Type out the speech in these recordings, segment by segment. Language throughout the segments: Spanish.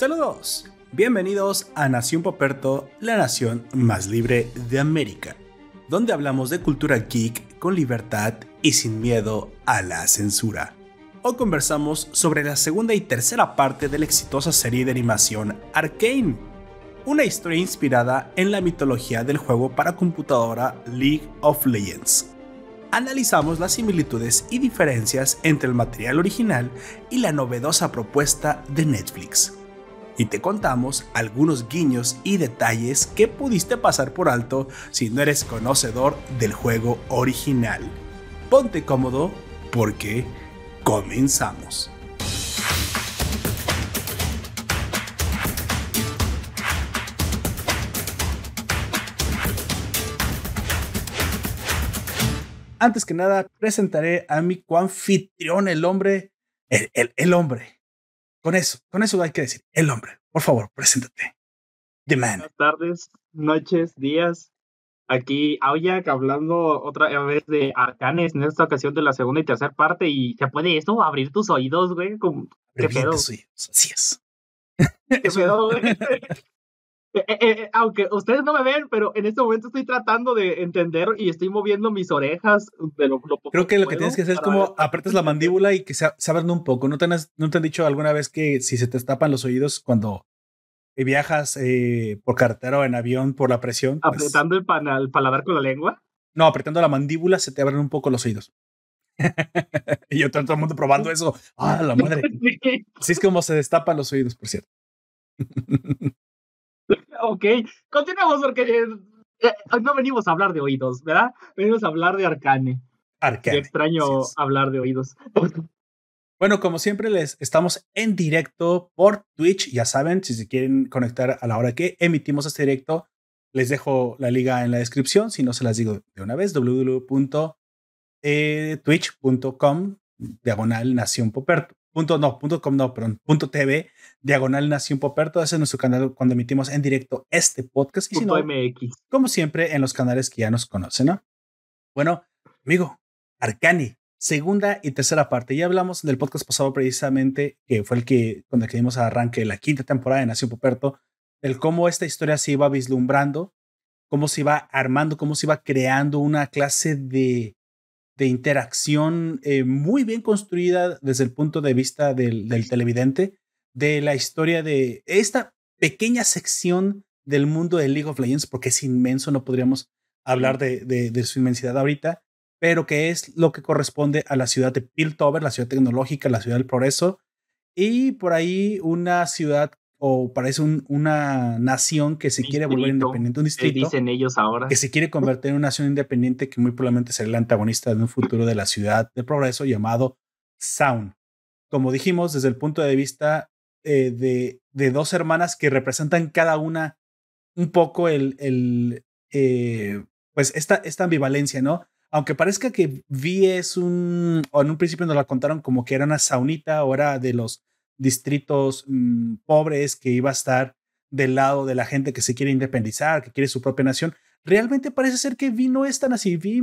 Saludos, bienvenidos a Nación Poperto, la nación más libre de América, donde hablamos de cultura geek con libertad y sin miedo a la censura. Hoy conversamos sobre la segunda y tercera parte de la exitosa serie de animación Arcane, una historia inspirada en la mitología del juego para computadora League of Legends analizamos las similitudes y diferencias entre el material original y la novedosa propuesta de Netflix. Y te contamos algunos guiños y detalles que pudiste pasar por alto si no eres conocedor del juego original. Ponte cómodo porque comenzamos. Antes que nada, presentaré a mi coanfitrión, el hombre, el, el, hombre. Con eso, con eso hay que decir, el hombre. Por favor, preséntate. The man. Buenas tardes, noches, días. Aquí Aoyak hablando otra vez de Arcanes en esta ocasión de la segunda y tercera parte. ¿Y se puede eso? ¿Abrir tus oídos, güey? ¿Qué pedo? Así es. ¿Qué pedo, güey? Eh, eh, eh, aunque ustedes no me ven, pero en este momento estoy tratando de entender y estoy moviendo mis orejas de lo, Creo que lo que tienes que hacer es como apretas la mandíbula y que se, se abran un poco. ¿No te, han, ¿No te han dicho alguna vez que si se te tapan los oídos cuando viajas por carretera o en avión por la presión? Pues ¿Apretando el, paladar con la lengua? No, apretando la mandíbula se te abren un poco los oídos. y yo todo el mundo probando eso. ¡Ah, la madre! Así es como se destapan los oídos, por cierto. ok, continuamos porque eh, eh, no venimos a hablar de oídos, ¿verdad? Venimos a hablar de Arcane. Arcane. Qué extraño hablar de oídos. Bueno, como siempre, les estamos en directo por Twitch. Ya saben, si se quieren conectar a la hora que emitimos este directo, les dejo la liga en la descripción. Si no, se las digo de una vez: www.twitch.com diagonal Nación Poperto punto no, punto com no, perdón, punto TV, diagonal Nación Poperto, ese es nuestro canal cuando emitimos en directo este podcast. Y si no, MX. como siempre, en los canales que ya nos conocen, ¿no? Bueno, amigo, Arcani, segunda y tercera parte. Ya hablamos del podcast pasado precisamente, que fue el que, cuando que dimos arranque la quinta temporada de Nación Poperto, del cómo esta historia se iba vislumbrando, cómo se iba armando, cómo se iba creando una clase de de interacción eh, muy bien construida desde el punto de vista del, televidente, de la historia de esta pequeñña sección del mundo de League of Legends, porque es inmenso, no podríamos hablar de, de, su inmensidad ahorita, pero que es lo que corresponde a la ciudad de Piltover, la ciudad tecnológica, la ciudad del progreso, y por ahí una ciudad o parece una nación que se quiere volver independiente, un distrito. dicen ellos ahora. Que se quiere convertir en una nación independiente que muy probablemente será el antagonista de un futuro de la ciudad de progreso llamado Sound. Como dijimos, desde el punto de vista eh, de, de, dos hermanas que representan cada una un poco el, el eh, pues esta, esta ambivalencia, ¿no? Aunque parezca que Vi es un, o en un principio nos la contaron como que era una saunita o era de los distritos mm, pobres, que iba a estar del lado de la gente que se quiere independizar, que quiere su propia nación. Realmente parece ser que Vi no es tan así. Vi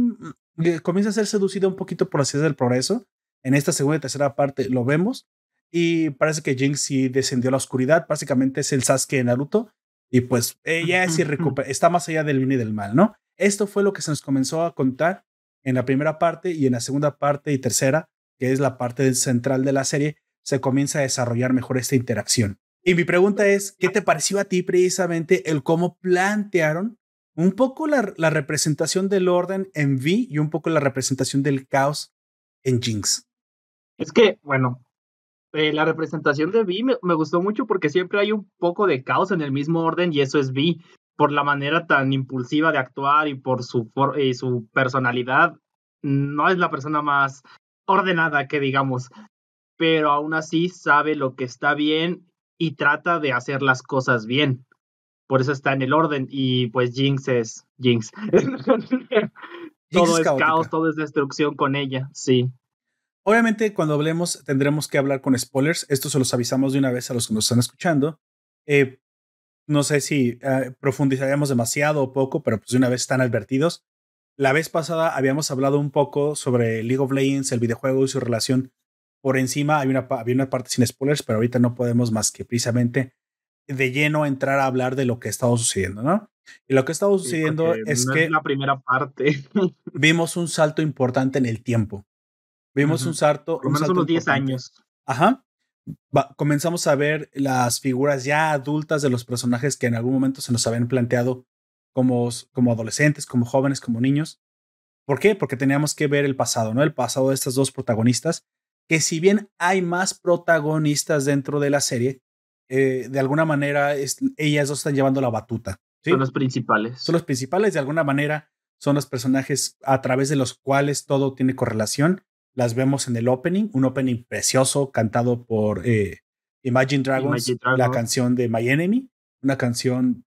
comienza a ser seducida un poquito por así del progreso. En esta segunda y tercera parte lo vemos. Y parece que Jinx sí descendió a la oscuridad. Básicamente es el Sasuke de Naruto. Y pues ella sí recupera, está más allá del bien y del mal, ¿no? Esto fue lo que se nos comenzó a contar en la primera parte y en la segunda parte y tercera, que es la parte central de la serie, se comienza a desarrollar mejor esta interacción. Y mi pregunta es, ¿qué te pareció a ti precisamente el cómo plantearon un poco la, representación del orden en V y un poco la representación del caos en Jinx? Es que, bueno, eh, la representación de V me, gustó mucho porque siempre hay un poco de caos en el mismo orden y eso es V. Por la manera tan impulsiva de actuar y por su, y su personalidad, no es la persona más ordenada que digamos pero aún así sabe lo que está bien y trata de hacer las cosas bien. Por eso está en el orden y pues Jinx es Jinx. todo es, caos, todo es destrucción con ella, sí. Obviamente cuando hablemos tendremos que hablar con spoilers. Esto se los avisamos de una vez a los que nos están escuchando. Eh, no sé si eh, profundizaremos demasiado o poco, pero pues de una vez están advertidos. La vez pasada habíamos hablado un poco sobre League of Legends, el videojuego y su relación por encima. Hay una, había una parte sin spoilers, pero ahorita no podemos más que precisamente de lleno entrar a hablar de lo que ha estado sucediendo, ¿no? Y lo que ha estado sucediendo es que... Es la primera parte. vimos un salto importante en el tiempo. Vimos un salto... Por unos 10 años. Ajá. comenzamos a ver las figuras ya adultas de los personajes que en algún momento se nos habían planteado como, como adolescentes, como jóvenes, como niños. ¿Por qué? Porque teníamos que ver el pasado, ¿no? El pasado de estas dos protagonistas, que si bien hay más protagonistas dentro de la serie, eh, de alguna manera ellas dos están llevando la batuta. Son los principales. Son los principales, de alguna manera son los personajes a través de los cuales todo tiene correlación. Las vemos en el opening, un opening precioso cantado por eh, Imagine, Dragons, la canción de My Enemy, una canción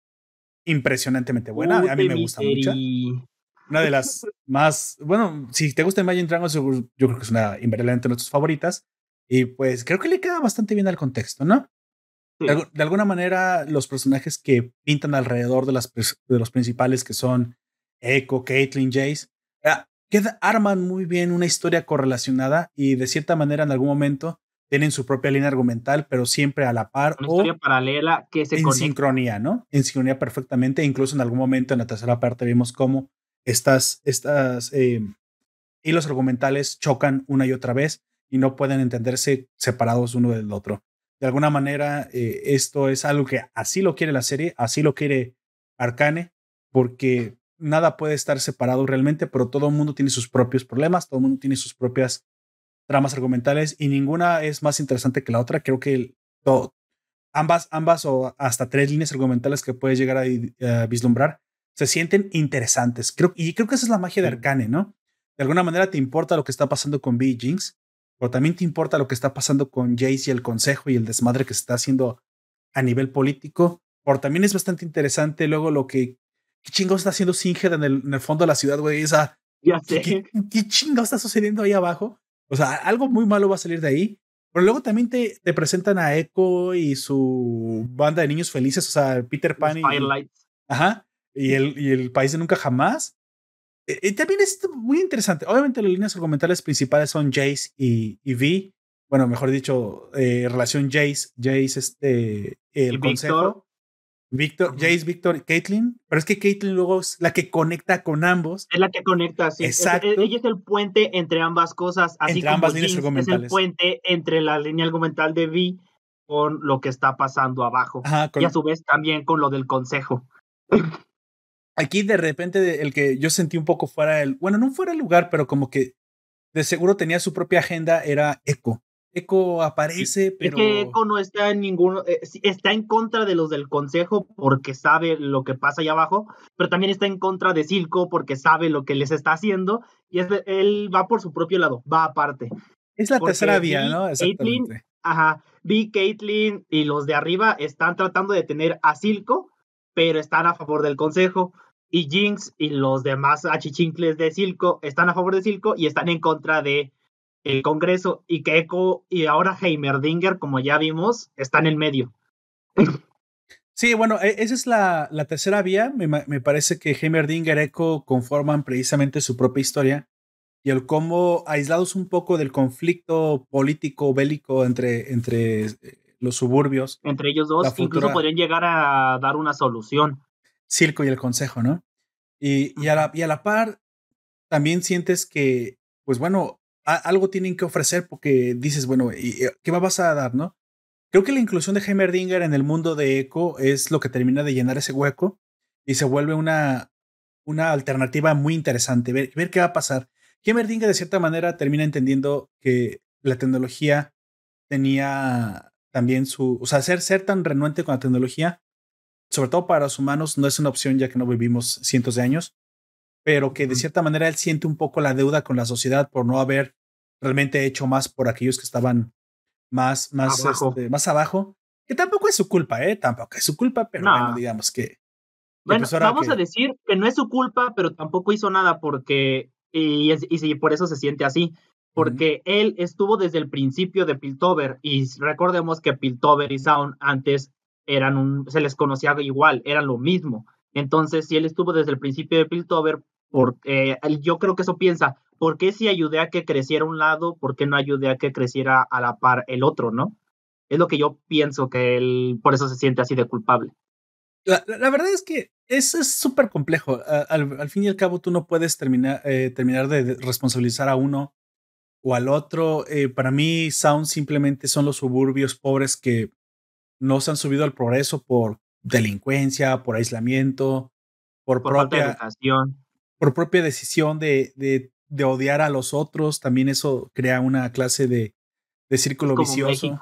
impresionantemente buena. a mí me gusta mucho. Una de las más, bueno, si te gusta Imagine Dragons, yo creo que es una invariablemente de nuestras favoritas. Y pues creo que le queda bastante bien al contexto, ¿no? De, alguna manera, los personajes que pintan alrededor de, las, de los principales, que son Echo, Caitlyn, Jace, ah, arman muy bien una historia correlacionada y de cierta manera en algún momento tienen su propia línea argumental, pero siempre a la par una o historia paralela que se en sincronía, ¿no? En sincronía perfectamente. Incluso en algún momento en la tercera parte vimos cómo estas, estas eh, hilos argumentales chocan una y otra vez y no pueden entenderse separados uno del otro de alguna manera eh, esto es algo que así lo quiere la serie, así lo quiere Arcane, porque nada puede estar separado realmente, pero todo el mundo tiene sus propios problemas, todo el mundo tiene sus propias tramas argumentales y ninguna es más interesante que la otra. Creo que ambas, ambas o hasta tres líneas argumentales que puedes llegar a, vislumbrar se sienten interesantes. Creo, y creo que esa es la magia de Arcane, ¿no? De alguna manera te importa lo que está pasando con B. Jinx, pero también te importa lo que está pasando con Jace y el consejo y el desmadre que se está haciendo a nivel político. Por también es bastante interesante luego lo que. ¿Qué chingados está haciendo Singed en el, en el fondo de la ciudad, güey? Esa, ya sé. ¿Qué, qué chingados está sucediendo ahí abajo? O sea, algo muy malo va a salir de ahí. Pero luego también te, te presentan a Echo y su banda de niños felices, o sea, Peter Pan y. Ajá. Y el, y el país de nunca jamás. Y eh, eh, también es muy interesante. Obviamente las líneas argumentales principales son Jace y, y V. Bueno, mejor dicho, eh, relación Jace, Jace, este, el consejo. Víctor, Jace, Víctor, Caitlyn, pero es que Caitlyn luego es la que conecta con ambos. Es la que conecta, sí. Exacto. ella es el puente entre ambas cosas, así entre como ambas líneas argumentales. es el puente entre la línea argumental de V con lo que está pasando abajo. Y a su vez también con lo del consejo. Aquí de repente el que yo sentí un poco fuera del, bueno, no fuera el lugar, pero como que de seguro tenía su propia agenda, era Echo. Echo aparece, pero... Es que Echo no está en ninguno, eh, está en contra de los del consejo porque sabe lo que pasa allá abajo, pero también está en contra de Silco porque sabe lo que les está haciendo y es, él va por su propio lado, va aparte. Es la tercera vía, ¿no? Exactamente. ajá, Vi, Caitlyn y los de arriba están tratando de tener a Silco, pero están a favor del consejo y Jinx y los demás achichincles de Silco están a favor de Silco y están en contra de el Congreso y que Echo y ahora Heimerdinger, como ya vimos, están en medio. Sí, bueno, e, esa es la, la tercera vía. Me, me, parece que Heimerdinger y Echo conforman precisamente su propia historia y el cómo aislados un poco del conflicto político bélico entre, entre eh, los suburbios. Entre ellos dos, incluso podrían llegar a dar una solución. Circo y el consejo, ¿no? Y, y, a la, y a la par, también sientes que, pues bueno, algo tienen que ofrecer porque dices, bueno, ¿y, ¿qué vas a dar, no? Creo que la inclusión de Heimerdinger en el mundo de Echo es lo que termina de llenar ese hueco y se vuelve una, una alternativa muy interesante. Ver, ver qué va a pasar. Heimerdinger, de cierta manera, termina entendiendo que la tecnología tenía también su. O sea, ser, ser tan renuente con la tecnología sobre todo para los humanos, no es una opción ya que no vivimos cientos de años, pero que de cierta manera él siente un poco la deuda con la sociedad por no haber realmente hecho más por aquellos que estaban más, más, abajo. Este, más abajo, que tampoco es su culpa, ¿eh? Tampoco es su culpa, pero bueno, digamos que... Bueno, vamos a decir que no es su culpa, pero tampoco hizo nada porque, y, y, por eso se siente así, porque él estuvo desde el principio de Piltover y recordemos que Piltover y Sound antes eran un, se les conocía igual, eran lo mismo. Entonces, si él estuvo desde el principio de Piltover, porque yo creo que eso piensa, ¿por qué si ayudé a que creciera un lado, por qué no ayudé a que creciera a la par el otro, no? Es lo que yo pienso que él por eso se siente así de culpable. La, verdad es que es súper complejo. Al, fin y al cabo, tú no puedes terminar, eh, terminar de responsabilizar a uno o al otro. Eh, para mí, Sound simplemente son los suburbios pobres que no se han subido al progreso por delincuencia, por aislamiento, por, propia por propia decisión de, de, de, odiar a los otros. También eso crea una clase de, de círculo vicioso.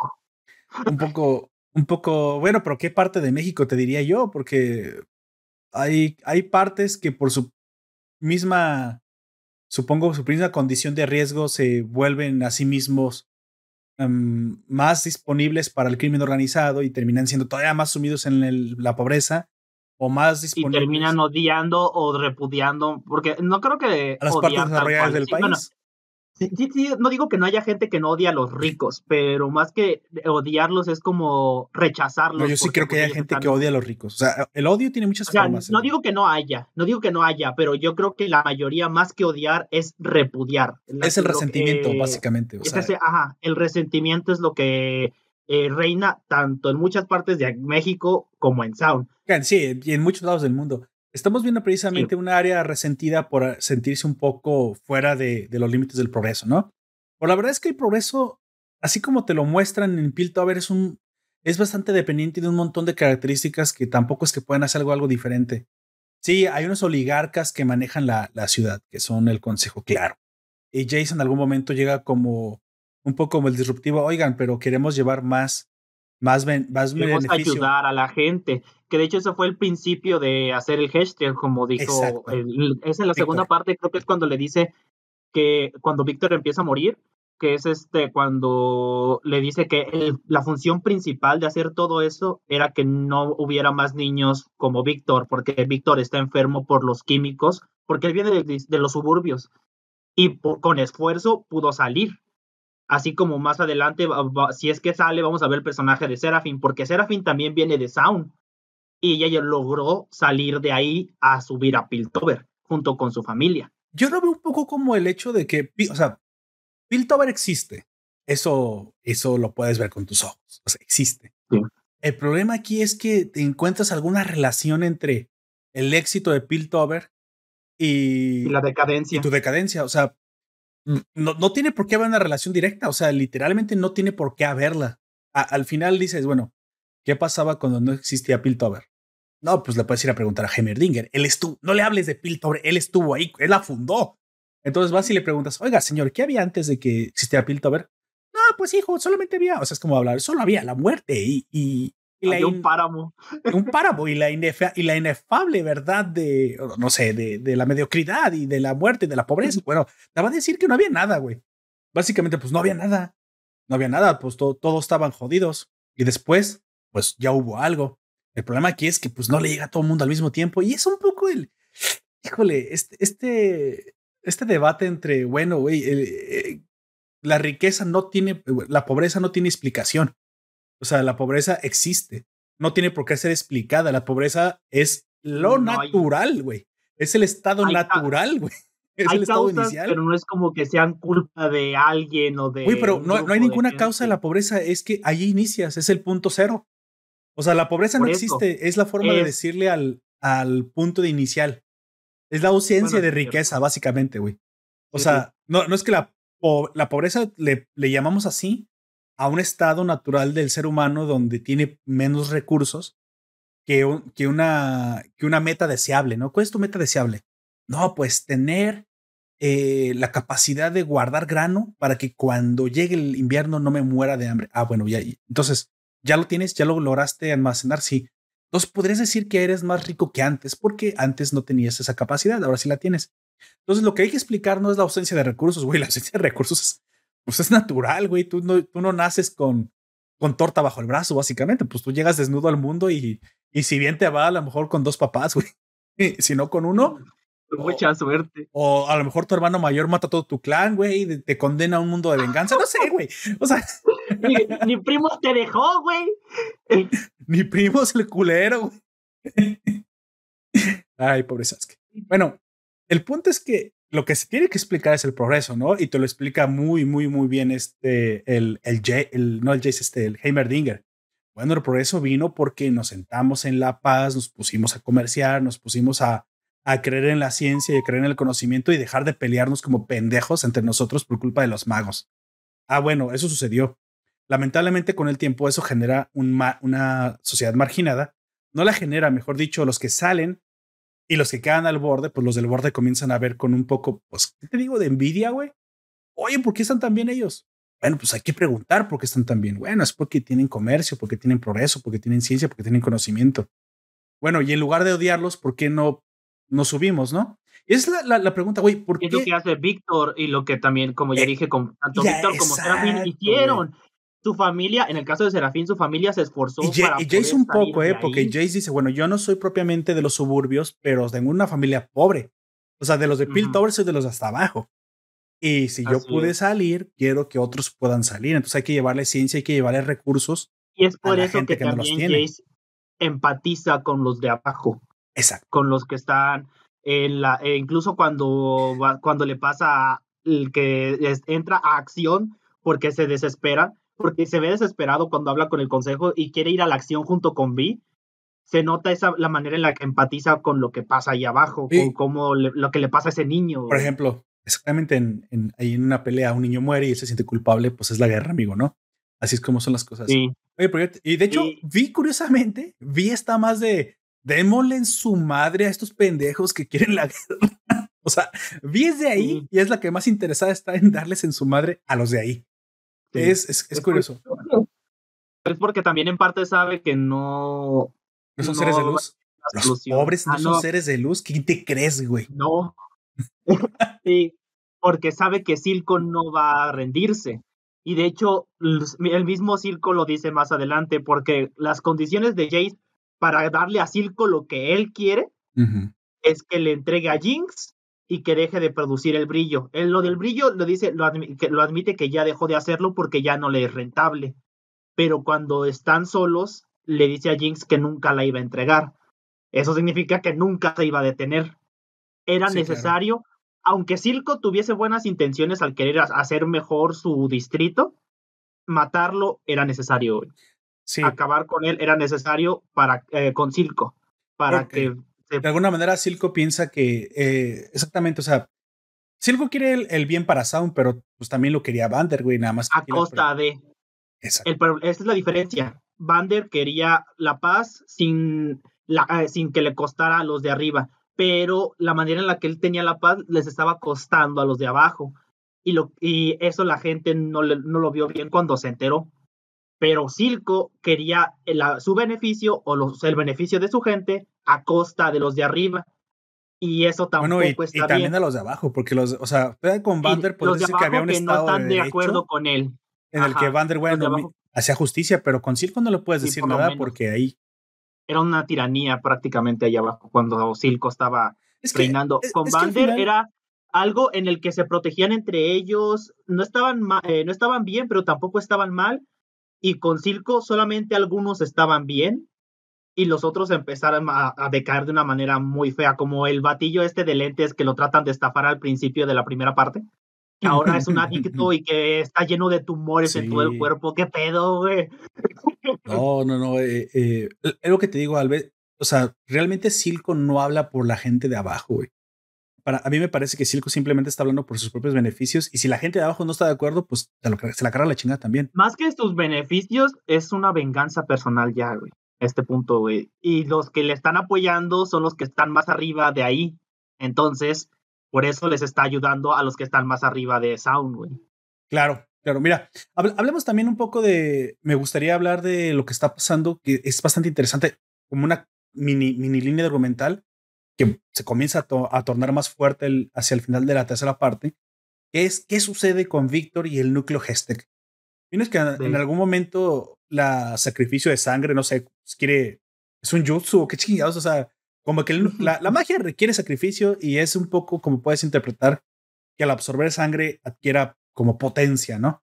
Un poco, un poco, bueno, pero ¿qué parte de México te diría yo? Porque hay, hay partes que por su misma, supongo, su misma condición de riesgo se vuelven a sí mismos em, más disponibles para el crimen organizado y terminan siendo todavía más sumidos en la pobreza o más disponibles. Y terminan odiando o repudiando, porque no creo que... A las partes desarrolladas del país. Sí, sí, no digo que no haya gente que no odia a los ricos, pero más que odiarlos es como rechazarlos. yo sí creo que hay gente que odia a los ricos. O sea, el odio tiene muchas formas. No digo que no haya, no digo que no haya, pero yo creo que la mayoría más que odiar es repudiar. Es el resentimiento, básicamente. ajá, el resentimiento es lo que eh, reina tanto en muchas partes de México como en Sound. Sí, y en muchos lados del mundo. Estamos viendo precisamente un área resentida por sentirse un poco fuera de, los límites del progreso, ¿no? Pero la verdad es que el progreso, así como te lo muestran en Piltover, es un es bastante dependiente de un montón de características que tampoco es que puedan hacer algo, algo diferente. Sí, hay unos oligarcas que manejan la, la ciudad, que son el consejo claro. Y Jason en algún momento llega como un poco como el disruptivo, oigan, pero queremos llevar más, más, más queremos ayudar a la gente que de hecho ese fue el principio de hacer el hashtag, como dijo, es en la segunda parte, creo que es cuando le dice que cuando Víctor empieza a morir, que es este cuando le dice que la función principal de hacer todo eso era que no hubiera más niños como Víctor, porque Víctor está enfermo por los químicos, porque él viene de, los suburbios y con esfuerzo pudo salir. Así como más adelante, si es que sale, vamos a ver el personaje de Serafin, porque Serafin también viene de Sound y ella logró salir de ahí a subir a Piltover junto con su familia. Yo lo veo un poco como el hecho de que, o sea, Piltover existe. Eso, eso lo puedes ver con tus ojos. O sea, existe. El problema aquí es que te encuentras alguna relación entre el éxito de Piltover y, y la decadencia. Y tu decadencia. O sea, no, no, tiene por qué haber una relación directa. O sea, literalmente no tiene por qué haberla. al final dices, bueno, ¿Qué pasaba cuando no existía Piltover? No, pues le puedes ir a preguntar a Hemmerdinger. Él estuvo, no le hables de Piltover, él estuvo ahí, él la fundó. Entonces vas y le preguntas, oiga, señor, ¿qué había antes de que existiera Piltover? No, pues hijo, solamente había, o sea, es como hablar, solo había la muerte y, un páramo. Un páramo y la, y la inefable verdad de, no sé, de, de, la mediocridad y de la muerte y de la pobreza. Bueno, te va a decir que no había nada, güey. Básicamente, pues no había nada. No había nada, pues todos estaban jodidos. Y después pues ya hubo algo. El problema aquí es que pues no le llega a todo el mundo al mismo tiempo y es un poco el, híjole, este, este, este debate entre, bueno, güey, eh, la riqueza no tiene, la pobreza no tiene explicación. O sea, la pobreza existe, no tiene por qué ser explicada. La pobreza es lo natural, güey. Es el estado natural, güey. Es el estado inicial. Pero no es como que sean culpa de alguien o de. Güey, pero no, no, hay ninguna causa de la pobreza, es que ahí inicias, es el punto cero. O sea, la pobreza no existe, es la forma de decirle al, al punto de inicial. Es la ausencia de riqueza, básicamente, güey. O sea, No, no es que la, la pobreza le, le llamamos así a un estado natural del ser humano donde tiene menos recursos que, una, que una meta deseable, ¿no? ¿Cuál es tu meta deseable? No, pues tener eh, la capacidad de guardar grano para que cuando llegue el invierno no me muera de hambre. Ah, bueno, ya. Entonces, ya lo tienes, ya lo lograste almacenar, sí. Entonces podrías decir que eres más rico que antes, porque antes no tenías esa capacidad, ahora sí la tienes. Entonces lo que hay que explicar no es la ausencia de recursos, güey, la ausencia de recursos es, pues es natural, güey, tú no, tú no naces con, con torta bajo el brazo, básicamente, pues tú llegas desnudo al mundo y, y si bien te va, a lo mejor con dos papás, güey, si no con uno, mucha suerte. O a lo mejor tu hermano mayor mata a todo tu clan, güey, y te condena a un mundo de venganza. No sé, güey. O sea. Ni, primo te dejó, güey. Ni primo es el culero, güey. Ay, pobre Sasuke. Bueno, el punto es que lo que se tiene que explicar es el progreso, ¿no? Y te lo explica muy, muy, muy bien este, el, el, el no el Jace, este, el Heimerdinger. Bueno, el progreso vino porque nos sentamos en La Paz, nos pusimos a comerciar, nos pusimos a, a creer en la ciencia y creer en el conocimiento y dejar de pelearnos como pendejos entre nosotros por culpa de los magos. Ah, bueno, eso sucedió. Lamentablemente con el tiempo eso genera un una sociedad marginada. No la genera, mejor dicho, los que salen y los que quedan al borde, pues los del borde comienzan a ver con un poco, pues, ¿qué te digo? De envidia, güey. Oye, ¿por qué están tan bien ellos? Bueno, pues hay que preguntar por qué están tan bien. Bueno, es porque tienen comercio, porque tienen progreso, porque tienen ciencia, porque tienen conocimiento. Bueno, y en lugar de odiarlos, ¿por qué no nos subimos, no? Es la, la, la pregunta, güey, ¿por qué? Es lo que hace Víctor y lo que también, como ya eh, dije, con tanto Víctor como Serafín hicieron. Su familia, en el caso de Serafín, su familia se esforzó. Y, para y Jace un poco, ¿eh? Porque Jace dice, bueno, yo no soy propiamente de los suburbios, pero tengo una familia pobre. O sea, de los de uh de los hasta abajo. Y si yo pude salir, quiero que otros puedan salir. Entonces hay que llevarle ciencia, hay que llevarle recursos. Y es por eso que, también Jace empatiza con los de abajo. Exacto. Con los que están en la, e incluso cuando, cuando le pasa el que entra a acción porque se desespera, porque se ve desesperado cuando habla con el consejo y quiere ir a la acción junto con Vi, se nota esa la manera en la que empatiza con lo que pasa ahí abajo, con cómo lo que le pasa a ese niño. Por ejemplo, exactamente en, en, ahí en una pelea un niño muere y él se siente culpable, pues es la guerra, amigo, ¿no? Así es como son las cosas. Sí. y de hecho, vi curiosamente, vi está más de démosle en su madre a estos pendejos que quieren la guerra. o sea, vi es de ahí y es la que más interesada está en darles en su madre a los de ahí. Es, es, es, curioso. Es porque también en parte sabe que no. No son seres de luz. Los pobres no, ah, son seres de luz. ¿Quién te crees, güey? No. sí, porque sabe que Silco no va a rendirse. Y de hecho, el mismo Silco lo dice más adelante, porque las condiciones de Jace para darle a Silco lo que él quiere es que le entregue a Jinx y que deje de producir el brillo. Él lo del brillo lo dice, lo, que, lo admite que ya dejó de hacerlo porque ya no le es rentable. Pero cuando están solos, le dice a Jinx que nunca la iba a entregar. Eso significa que nunca se iba a detener. Era necesario, aunque Silco tuviese buenas intenciones al querer hacer mejor su distrito, matarlo era necesario acabar con él era necesario para eh, con Silco, para que de alguna manera Silco piensa que eh, exactamente, o sea, Silco quiere el, bien para Sound, pero pues también lo quería Vander, güey, nada más. A costa de. Exacto. esa es la diferencia. Vander quería la paz sin, la, eh, sin que le costara a los de arriba, pero la manera en la que él tenía la paz les estaba costando a los de abajo. Y, lo, y eso la gente no, no lo vio bien cuando se enteró pero Silco quería su beneficio o los, el beneficio de su gente a costa de los de arriba. Y eso tampoco bueno, y, y también de los de abajo, porque los, o sea, con Vander puede decir que había un estado no están de, acuerdo con él. En el que Vander, bueno, hacía justicia, pero con Silco no le puedes decir nada porque ahí. Era una tiranía prácticamente allá abajo cuando Silco estaba reinando. con Vander era algo en el que se protegían entre ellos, no estaban, eh, no estaban bien, pero tampoco estaban mal, y con Silco solamente algunos estaban bien y los otros empezaron a, decaer de una manera muy fea, como el batillo este de lentes que lo tratan de estafar al principio de la primera parte, que ahora es un adicto y que está lleno de tumores en todo el cuerpo. ¿Qué pedo, güey? No, no, no. Eh, eh, es lo que te digo, Alves. O sea, realmente Silco no habla por la gente de abajo, güey a mí me parece que Silco simplemente está hablando por sus propios beneficios y si la gente de abajo no está de acuerdo, pues se, la carga la chingada también. Más que sus beneficios, es una venganza personal ya, güey. Este punto, güey. Y los que le están apoyando son los que están más arriba de ahí. Entonces, por eso les está ayudando a los que están más arriba de Sound, güey. Claro, claro. Mira, hablemos también un poco de. Me gustaría hablar de lo que está pasando, que es bastante interesante, como una mini, mini línea argumental que se comienza a, tornar más fuerte hacia el final de la tercera parte, es qué sucede con Víctor y el núcleo Hestek. Tienes que en algún momento la sacrificio de sangre, no sé, quiere, es un jutsu o qué chingados, o sea, como que la, la, magia requiere sacrificio y es un poco como puedes interpretar que al absorber sangre adquiera como potencia, ¿no?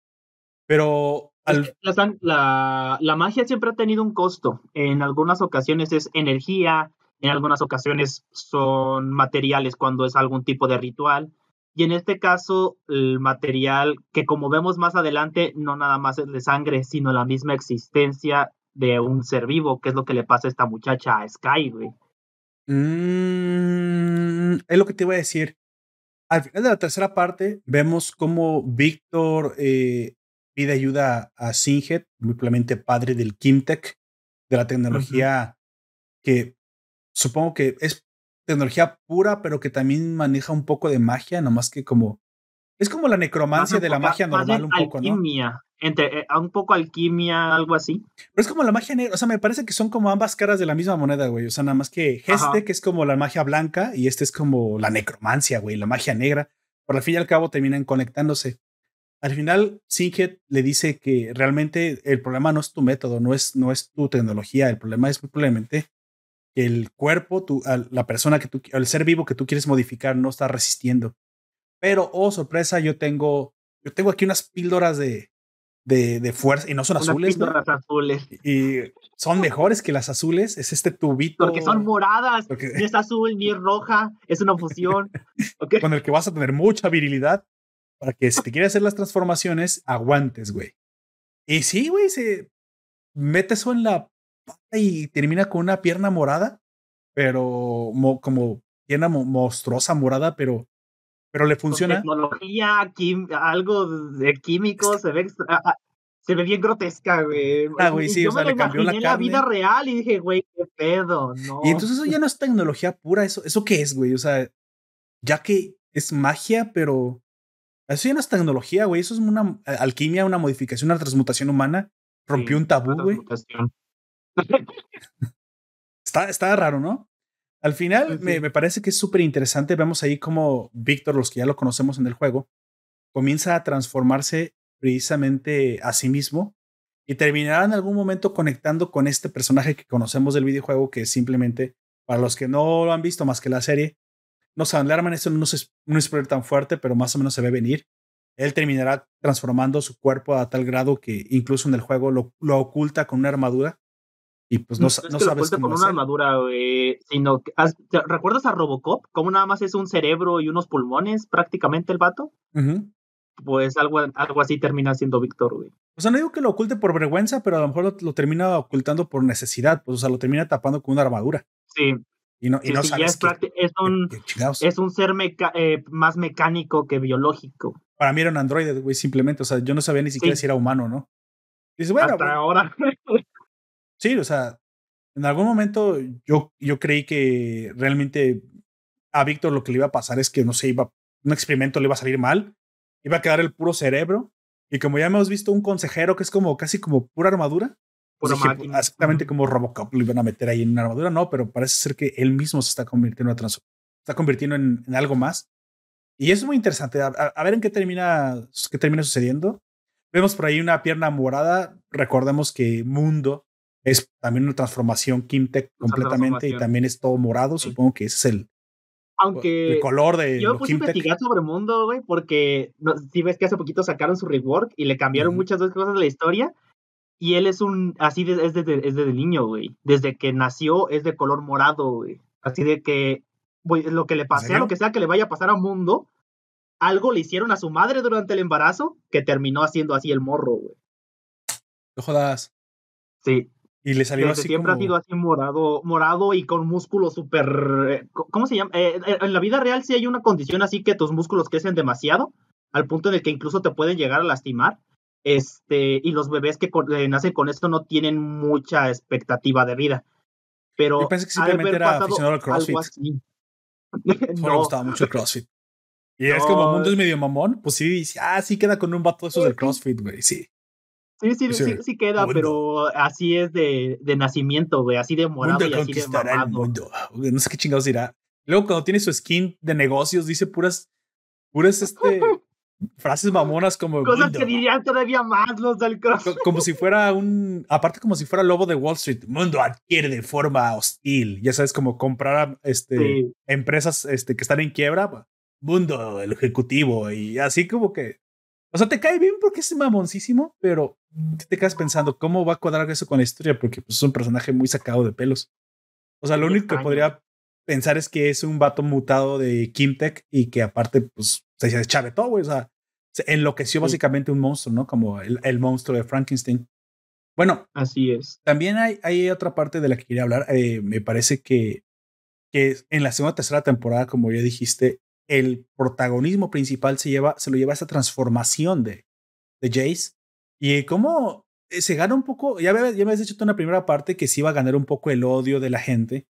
Pero al... la, la, magia siempre ha tenido un costo. En algunas ocasiones es energía, en algunas ocasiones son materiales cuando es algún tipo de ritual. Y en este caso, el material que como vemos más adelante, no nada más es de sangre, sino la misma existencia de un ser vivo, que es lo que le pasa a esta muchacha a Sky, güey. Mm, es lo que te iba a decir. Al final de la tercera parte, vemos cómo Víctor eh, pide ayuda a Singed, muy probablemente padre del Kimtech, de la tecnología que supongo que es tecnología pura, pero que también maneja un poco de magia, nomás que como. Es como la necromancia de la magia normal, un poco, alquimia, Entre, eh, un poco alquimia, algo así. Pero es como la magia negra. O sea, me parece que son como ambas caras de la misma moneda, güey. O sea, nada más que este, que es como la magia blanca, y este es como la necromancia, güey, la magia negra. Por al fin y al cabo terminan conectándose. Al final, Singed le dice que realmente el problema no es tu método, no es, no es tu tecnología, el problema es probablemente el cuerpo, tu, la persona que tú, el ser vivo que tú quieres modificar no está resistiendo. Pero, oh, sorpresa, yo tengo, yo tengo aquí unas píldoras de, de, de fuerza y no son azules. Píldoras azules. Y son mejores que las azules. Es este tubito. Porque son moradas. Ni es azul ni es roja. Es una fusión. Con el que vas a tener mucha virilidad para que si te quieres hacer las transformaciones, aguantes, güey. Y sí, güey, se mete eso en la y termina con una pierna morada, pero como pierna monstruosa morada, pero, pero le funciona. tecnología, algo de químico, se ve se ve bien grotesca, güey. Ah, güey, sí, o sea, le cambió la carne. la vida real y dije, güey, qué pedo, ¿no? Y entonces eso ya no es tecnología pura, eso, ¿eso qué es, güey? O sea, ya que es magia, pero eso ya no es tecnología, güey, eso es una alquimia, una modificación, una transmutación humana. Rompió un tabú, güey. Está, está raro, ¿no? Al final me, me, parece que es súper interesante. Vemos ahí como Víctor, los que ya lo conocemos en el juego, comienza a transformarse precisamente a sí mismo y terminará en algún momento conectando con este personaje que conocemos del videojuego, que simplemente, para los que no lo han visto más que la serie, no saben, Lerman esto no es un spoiler tan fuerte, pero más o menos se ve venir. Él terminará transformando su cuerpo a tal grado que incluso en el juego lo, lo oculta con una armadura y pues no, no, sabes cómo con una armadura, sino ¿recuerdas a Robocop? Como nada más es un cerebro y unos pulmones prácticamente el vato. Pues algo, algo así termina siendo Víctor, güey. O sea, no digo que lo oculte por vergüenza, pero a lo mejor lo, termina ocultando por necesidad, pues o sea, lo termina tapando con una armadura. Sí. Y no, y no sabes es, un, es un ser eh, más mecánico que biológico. Para mí era un androide, güey, simplemente. O sea, yo no sabía ni siquiera si era humano, ¿no? dice, bueno, Hasta ahora. Sí, o sea, en algún momento yo, yo creí que realmente a Víctor lo que le iba a pasar es que, no sé, iba, un experimento le iba a salir mal, iba a quedar el puro cerebro, y como ya hemos visto un consejero que es como casi como pura armadura, pues exactamente como Robocop lo iban a meter ahí en una armadura, no, pero parece ser que él mismo se está convirtiendo en, está convirtiendo en, algo más. Y es muy interesante. A, a, ver en qué termina, qué termina sucediendo. Vemos por ahí una pierna morada. Recordemos que Mundo es también una transformación Kimtech completamente y también es todo morado. Supongo que ese es el, aunque el color de yo puse a investigar sobre Mundo, güey, porque si ves que hace poquito sacaron su rework y le cambiaron muchas muchas cosas de la historia. Y él es un, así es, desde, es desde niño, güey. Desde que nació es de color morado, güey. Así de que, güey, lo que le pase, lo que sea que le vaya a pasar a Mundo, algo le hicieron a su madre durante el embarazo que terminó haciendo así el morro, güey. No jodas. Sí. Y le salió así siempre ha sido así morado, morado y con músculos súper... Eh, ¿Cómo se llama? Eh, eh, en la vida real sí hay una condición así que tus músculos crecen demasiado, al punto en el que incluso te pueden llegar a lastimar. Este, y los bebés que nacen con esto no tienen mucha expectativa de vida. Pero Yo pensé que simplemente era aficionado al CrossFit. no. me gustaba mucho el CrossFit. Y es como el mundo es medio mamón, pues sí, ah, sí queda con un vato de esos del CrossFit, güey, sí. Sí, sí, sí, sí, queda, pero así es de, de nacimiento, güey, así de morado y así de mamado. Mundo. No sé qué chingados dirá. Luego cuando tiene su skin de negocios dice puras, puras, este, frases mamonas como cosas que dirían todavía más los del cross. Como si fuera un, aparte como si fuera lobo de Wall Street. Mundo adquiere de forma hostil. Ya sabes, como comprar este empresas este que están en quiebra. Mundo, el ejecutivo y así como que o sea, te cae bien porque es mamoncísimo, pero te quedas pensando, ¿cómo va a cuadrar eso con la historia? Porque pues, es un personaje muy sacado de pelos. O sea, lo único que podría pensar es que es un vato mutado de Kimtech y que aparte, pues, se todo, güey. O sea, se enloqueció básicamente un monstruo, ¿no? Como el, el, monstruo de Frankenstein. Bueno, así es. También hay, hay otra parte de la que quería hablar. Eh, me parece que, que en la segunda o tercera temporada, como ya dijiste, el protagonismo principal se, lleva, se lo lleva a esa transformación de, de Jace y cómo eh, se gana un poco. Ya me, ya me has dicho tú en la primera parte que se iba a ganar un poco el odio de la gente,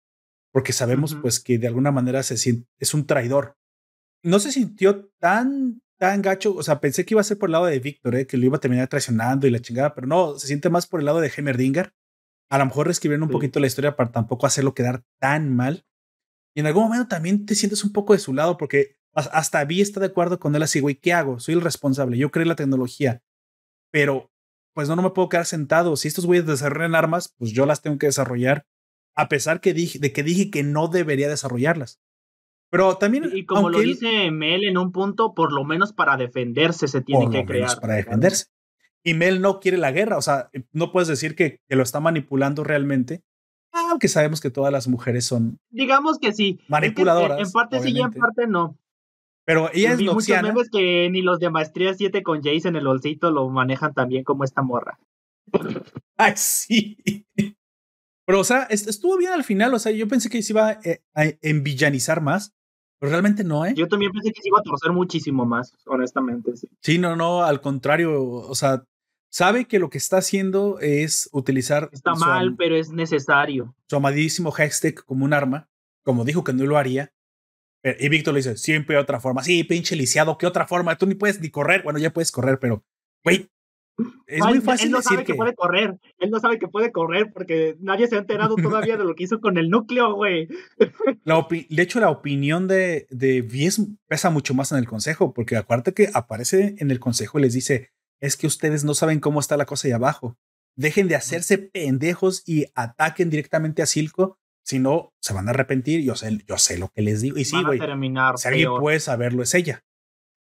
porque sabemos pues que de alguna manera se siente, es un traidor. No se sintió tan, tan gacho. O sea, pensé que iba a ser por el lado de Víctor, ¿eh? que lo iba a terminar traicionando y la chingada, pero no, se siente más por el lado de Hemmerdinger. A lo mejor reescribieron un poquito la historia para tampoco hacerlo quedar tan mal. Y en algún momento también te sientes un poco de su lado porque hasta Vi está de acuerdo con él así, güey, ¿qué hago? Soy el responsable, yo creo en la tecnología, pero pues no, no me puedo quedar sentado. Si estos güeyes desarrollan armas, pues yo las tengo que desarrollar, a pesar que dije, de que dije que no debería desarrollarlas. Pero también. Y como lo dice Mel en un punto, por lo menos para defenderse se tiene que crear. Para defenderse. Y Mel no quiere la guerra, o sea, no puedes decir que, que lo está manipulando realmente, aunque sabemos que todas las mujeres son. Digamos que sí. Manipuladoras. en, parte sí y en parte no. Pero ella es noxiana. muchos que ni los de Maestría 7 con Jace en el olcito lo manejan tan bien como esta morra. Ay, sí. Pero, o sea, estuvo bien al final. O sea, yo pensé que se iba eh, a envillanizar más. Pero realmente no, ¿eh? Yo también pensé que se iba a torcer muchísimo más, honestamente. Sí, sí no, no, al contrario. O sea, sabe que lo que está haciendo es utilizar. Está mal, pero es necesario. Su amadísimo hashtag como un arma, como dijo que no lo haría. Y Víctor le dice: siempre hay otra forma. Sí, pinche lisiado, ¿qué otra forma? Tú ni puedes ni correr. Bueno, ya puedes correr, pero, güey, es muy fácil él no decir sabe que... puede correr. Él no sabe que puede correr porque nadie se ha enterado todavía de lo que hizo con el núcleo, güey. de hecho, la opinión de, de Vies pesa mucho más en el consejo, porque acuérdate que aparece en el consejo y les dice: es que ustedes no saben cómo está la cosa ahí abajo. Dejen de hacerse pendejos y ataquen directamente a Silco, si no, se van a arrepentir. Yo sé, yo sé lo que les digo. Y sí, güey. Si alguien puede saberlo, es ella.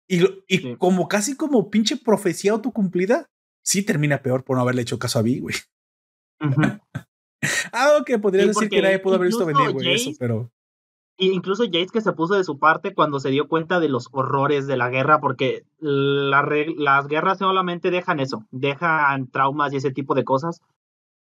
Y, y como casi como pinche profecía autocumplida, sí termina peor por no haberle hecho caso a Vi, güey. Algo que podría decir que nadie pudo haber visto venir, güey, eso, pero. Incluso Jace que se puso de su parte cuando se dio cuenta de los horrores de la guerra, porque las guerras solamente dejan eso, dejan traumas y ese tipo de cosas.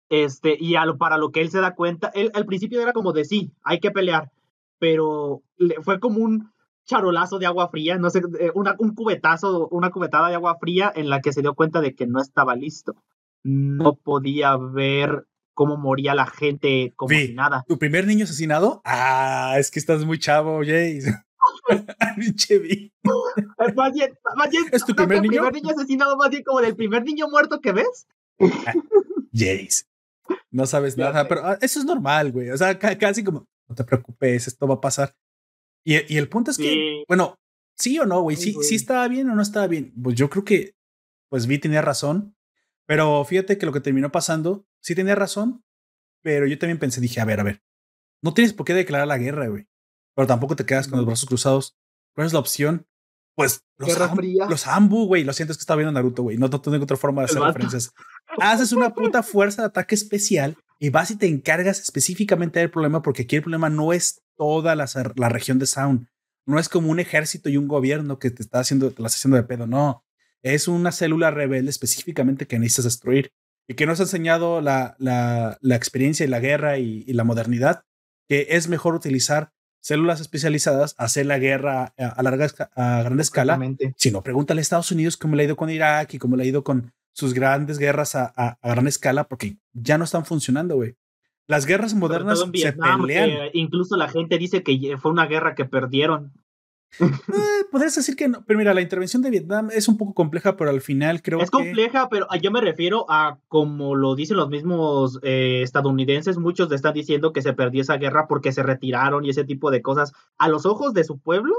Este, y para lo que él se da cuenta, él al principio era como de sí, hay que pelear, pero fue como un charolazo de agua fría, no sé, eh, una, un cubetazo, una cubetada de agua fría en la que se dio cuenta de que no estaba listo. No podía ver cómo moría la gente como si nada. ¿Tu primer niño asesinado? Ah, es que estás muy chavo, Jace. Pinche más bien, más bien, ¿Es tu primer niño? primer niño asesinado, más bien como del primer niño muerto que ves. Jace. No sabes nada, pero ah, eso es normal, güey. O sea, casi como, no te preocupes, esto va a pasar. Y, el punto es que, bueno, sí o no, güey, sí, sí estaba bien o no estaba bien. Pues yo creo que, pues Vi tenía razón, pero fíjate que lo que terminó pasando, sí tenía razón, pero yo también pensé, dije, a ver, a ver, no tienes por qué declarar la guerra, güey, pero tampoco te quedas con los brazos cruzados. ¿Cuál es la opción? Pues los, los Ambu, güey, lo siento, es que estaba viendo Naruto, güey, no, no tengo otra forma de hacer referencias. Haces una puta fuerza de ataque especial y vas y te encargas específicamente del problema porque aquí el problema no es toda la, la, región de Sound. No es como un ejército y un gobierno que te está haciendo, te la está haciendo de pedo, no. Es una célula rebelde específicamente que necesitas destruir y que nos ha enseñado la, la, la experiencia y la guerra y, la modernidad, que es mejor utilizar células especializadas, hacer la guerra a, larga, a gran escala. Si no, pregúntale a Estados Unidos cómo le ha ido con Irak y cómo le ha ido con sus grandes guerras a, a, gran escala, porque ya no están funcionando, güey. Las guerras modernas se pelean. incluso la gente dice que fue una guerra que perdieron. Eh, podrías decir que no, pero mira, la intervención de Vietnam es un poco compleja, pero al final creo que. Es compleja, pero yo me refiero a como lo dicen los mismos eh, estadounidenses, muchos están diciendo que se perdió esa guerra porque se retiraron y ese tipo de cosas. A los ojos de su pueblo,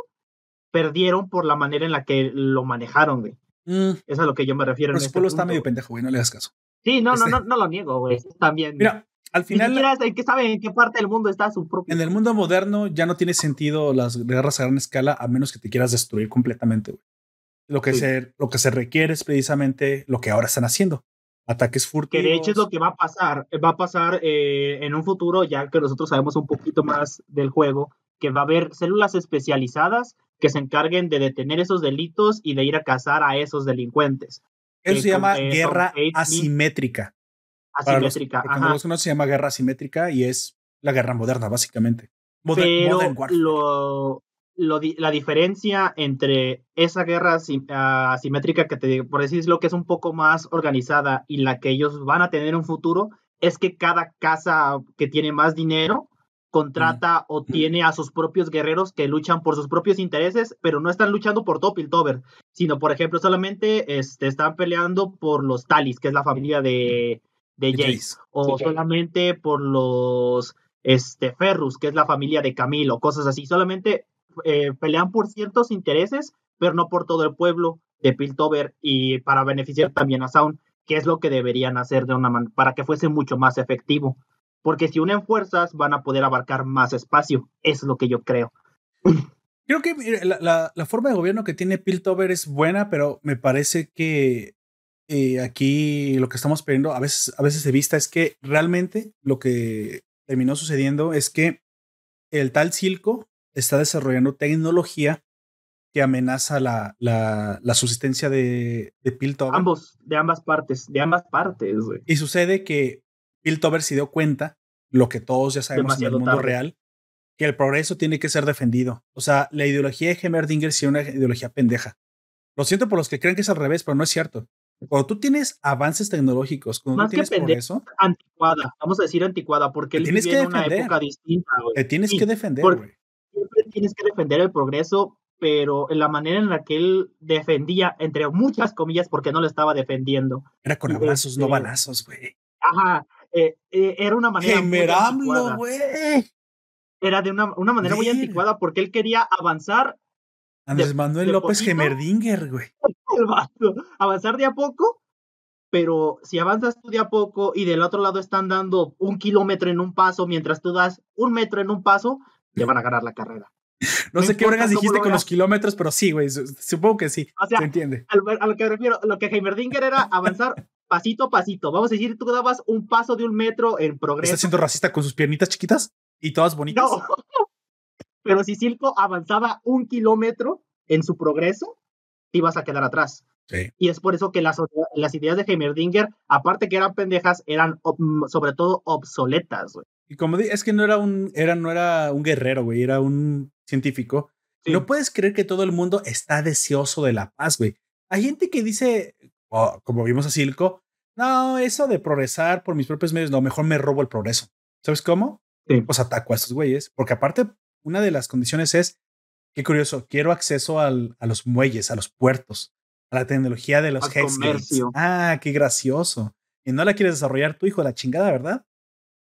perdieron por la manera en la que lo manejaron, güey. Mm. Eso es a lo que yo me refiero. Pero su este pueblo está medio pendejo, güey, no le hagas caso. Sí, no, no, este no, no lo niego, güey. También. Mira, al final. Ni que sabe en qué parte del mundo está su propio. En el mundo moderno ya no tiene sentido las guerras a gran escala a menos que te quieras destruir completamente, güey. Lo que, se, lo que se requiere es precisamente lo que ahora están haciendo. ataques furtivos. Que de hecho es lo que va a pasar. Va a pasar eh, en un futuro, ya que nosotros sabemos un poquito más del juego, que va a haber células especializadas que se encarguen de detener esos delitos y de ir a cazar a esos delincuentes. Eso se llama guerra asimétrica. Asimétrica. Para los, se llama guerra asimétrica y es la guerra moderna, básicamente. Pero lo, la diferencia entre esa guerra ah, asimétrica que te por decirlo que es un poco más organizada y la que ellos van a tener en un futuro es que cada casa que tiene más dinero contrata o tiene a sus propios guerreros que luchan por sus propios intereses, pero no están luchando por top Piltover, sino por ejemplo solamente este, están peleando por los Talis, que es la familia de, de Jace, o solamente por los este, Ferrus, que es la familia de Camilo, cosas así, solamente eh, pelean por ciertos intereses, pero no por todo el pueblo de Piltover y para beneficiar también a Sound, que es lo que deberían hacer de una manera para que fuese mucho más efectivo. Porque si unen fuerzas van a poder abarcar más espacio, es lo que yo creo. Creo que la, la, forma de gobierno que tiene Piltover es buena, pero me parece que eh, aquí lo que estamos pidiendo a veces, a veces de vista es que realmente lo que terminó sucediendo es que el tal Silco está desarrollando tecnología que amenaza la, la, la subsistencia de, de Piltover. Ambos, de ambas partes, de ambas partes, Y sucede que Piltover se dio cuenta, lo que todos ya sabemos en el mundo real, que el progreso tiene que ser defendido. O sea, la ideología de Hemmerdinger es una ideología pendeja. Lo siento por los que creen que es al revés, pero no es cierto. Cuando tú tienes avances tecnológicos, cuando tú tienes progreso, anticuada, vamos a decir anticuada, porque él tienes que en una época distinta, Te tienes que defender, güey siempre tienes que defender el progreso, pero en la manera en la que él defendía, entre muchas comillas, porque no lo estaba defendiendo. Era con abrazos, no este, balazos, güey. Ajá, eh, eh, era una manera muy güey. Era de una, una manera muy anticuada porque él quería avanzar. Andrés Manuel López Gemerdinger, güey. avanzar de a poco, pero si avanzas tú de a poco y del otro lado están dando un kilómetro en un paso mientras tú das un metro en un paso, le van a ganar la carrera. No, sé qué orgas dijiste con los kilómetros, pero sí, güey. Supongo que sí. O sea, se entiende. A lo que me refiero, lo que Heimerdinger era avanzar pasito a pasito. Vamos a decir, tú dabas un paso de un metro en progreso. ¿Estás siendo racista con sus piernitas chiquitas y todas bonitas? No. Pero si Silco avanzaba un kilómetro en su progreso, te ibas a quedar atrás. Sí. Y es por eso que las, las ideas de Heimerdinger, aparte que eran pendejas, eran sobre todo obsoletas. Güey. Y como di, es que no era un, era, no era un guerrero, güey, era un científico. No puedes creer que todo el mundo está deseoso de la paz, güey. Hay gente que dice, oh, como vimos a Silco, no, eso de progresar por mis propios medios, no, mejor me robo el progreso. ¿Sabes cómo? Pues ataco a estos güeyes, porque aparte, una de las condiciones es, qué curioso, quiero acceso al, a los muelles, a los puertos, a la tecnología de los Hex Ah, qué gracioso. Y no la quieres desarrollar tu hijo la chingada, ¿verdad?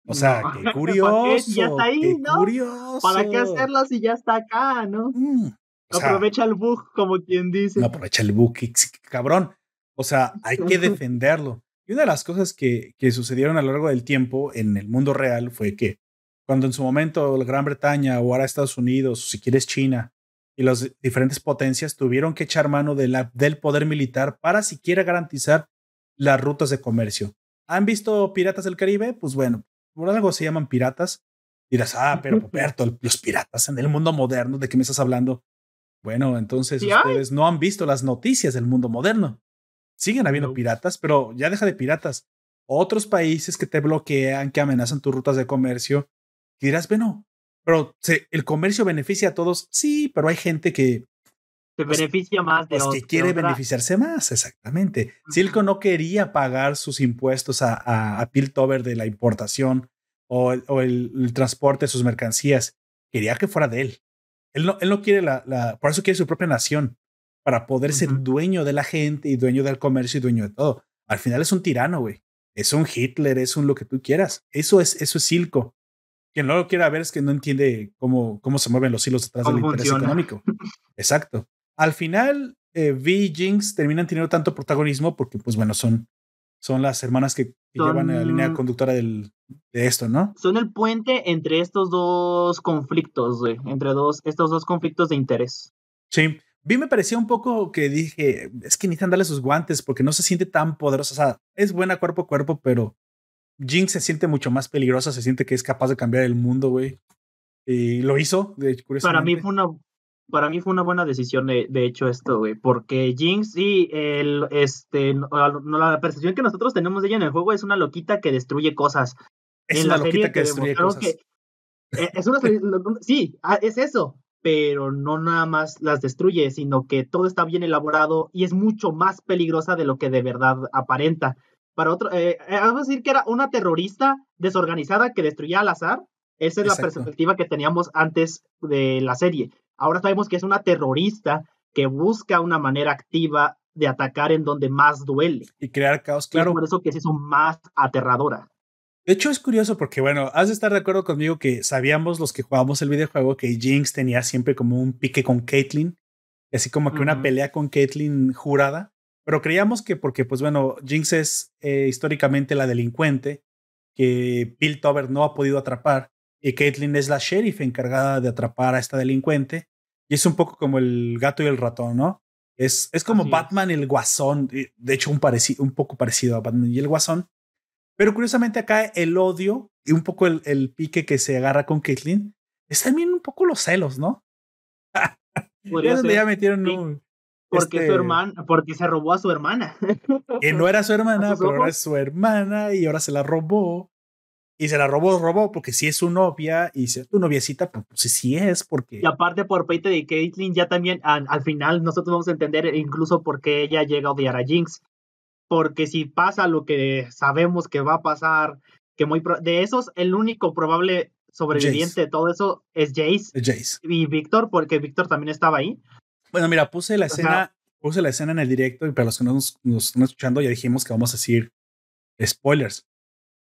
O sea, qué curioso. ya está ahí, ¿no? Curioso. ¿Para qué hacerlo si ya está acá, no? Mm, aprovecha el bug, como quien dice. No aprovecha el bug, cabrón. O sea, hay que defenderlo. Y una de las cosas que, que sucedieron a lo largo del tiempo en el mundo real fue que cuando en su momento la Gran Bretaña o ahora Estados Unidos, o si quieres China, y las diferentes potencias tuvieron que echar mano de la, del poder militar para siquiera garantizar las rutas de comercio. ¿Han visto Piratas del Caribe? Pues bueno, por algo se llaman piratas. Dirás, ah, pero Roberto, los piratas en el mundo moderno, ¿de qué me estás hablando? Bueno, entonces ustedes no han visto las noticias del mundo moderno. Siguen habiendo piratas, pero ya deja de piratas. Otros países que te bloquean, que amenazan tus rutas de comercio. Y dirás, bueno, pero el comercio beneficia a todos. Sí, pero hay gente que se pues, beneficia más de los que quiere beneficiarse más, exactamente. Silco no quería pagar sus impuestos a, a, Piltover de la importación o, el, o el, transporte de sus mercancías. Quería que fuera de él. Él no, él no quiere la, la, por eso quiere su propia nación, para poder ser dueño de la gente y dueño del comercio y dueño de todo. Al final es un tirano, güey. Es un Hitler, es un lo que tú quieras. Eso es, eso es Silco. Quien no lo quiera ver es que no entiende cómo, cómo se mueven los hilos detrás del interés económico. Exacto. Al final, eh, V y Jinx terminan teniendo tanto protagonismo porque, pues bueno, son, son las hermanas que, llevan la línea conductora del, de esto, ¿no? Son el puente entre estos dos conflictos, güey, entre dos, estos dos conflictos de interés. Sí. Vi me parecía un poco que dije, es que necesitan darle sus guantes porque no se siente tan poderosa. O sea, es buena cuerpo a cuerpo, pero Jinx se siente mucho más peligrosa, se siente que es capaz de cambiar el mundo, güey. Y lo hizo, de Para mí fue una para mí fue una buena decisión de, de hecho esto, güey, porque Jinx y el este la percepción que nosotros tenemos de ella en el juego es una loquita que destruye cosas. Es una loquita que destruye cosas. Eh, es una, sí, ah, es eso, pero no nada más las destruye, sino que todo está bien elaborado y es mucho más peligrosa de lo que de verdad aparenta. Para otro, eh, eh, vamos a decir que era una terrorista desorganizada que destruía al azar. Esa es la perspectiva que teníamos antes de la serie. Ahora sabemos que es una terrorista que busca una manera activa de atacar en donde más duele. Y crear caos, claro. por eso que es eso más aterradora. De hecho, es curioso porque, bueno, has de estar de acuerdo conmigo que sabíamos los que jugábamos el videojuego que Jinx tenía siempre como un pique con Caitlyn, así como que una pelea con Caitlyn jurada, pero creíamos que porque, pues bueno, Jinx es eh, históricamente la delincuente que Bill Tober no ha podido atrapar y Caitlyn es la sheriff encargada de atrapar a esta delincuente y es un poco como el gato y el ratón, ¿no? Es, es como Batman y el guasón, de hecho un, un poco parecido a Batman y el guasón, pero curiosamente acá el odio y un poco el, el pique que se agarra con Caitlyn es también un poco los celos, ¿no? ya metieron un, porque su este hermana, porque se robó a su hermana. Que no era su hermana, pero ahora es su hermana y ahora se la robó. Y se la robó, robó, porque si es su novia y si es tu noviecita, pues, pues sí es, porque. Y aparte por Peter de Caitlyn, ya también al, al, final nosotros vamos a entender incluso por qué ella llega a odiar a Jinx porque si pasa lo que sabemos que va a pasar, que muy de esos, el único probable sobreviviente de todo eso es Jace. Jace. Y Víctor, porque Víctor también estaba ahí. Bueno, mira, puse la escena, puse la escena en el directo y para los que no nos, están escuchando ya dijimos que vamos a decir spoilers.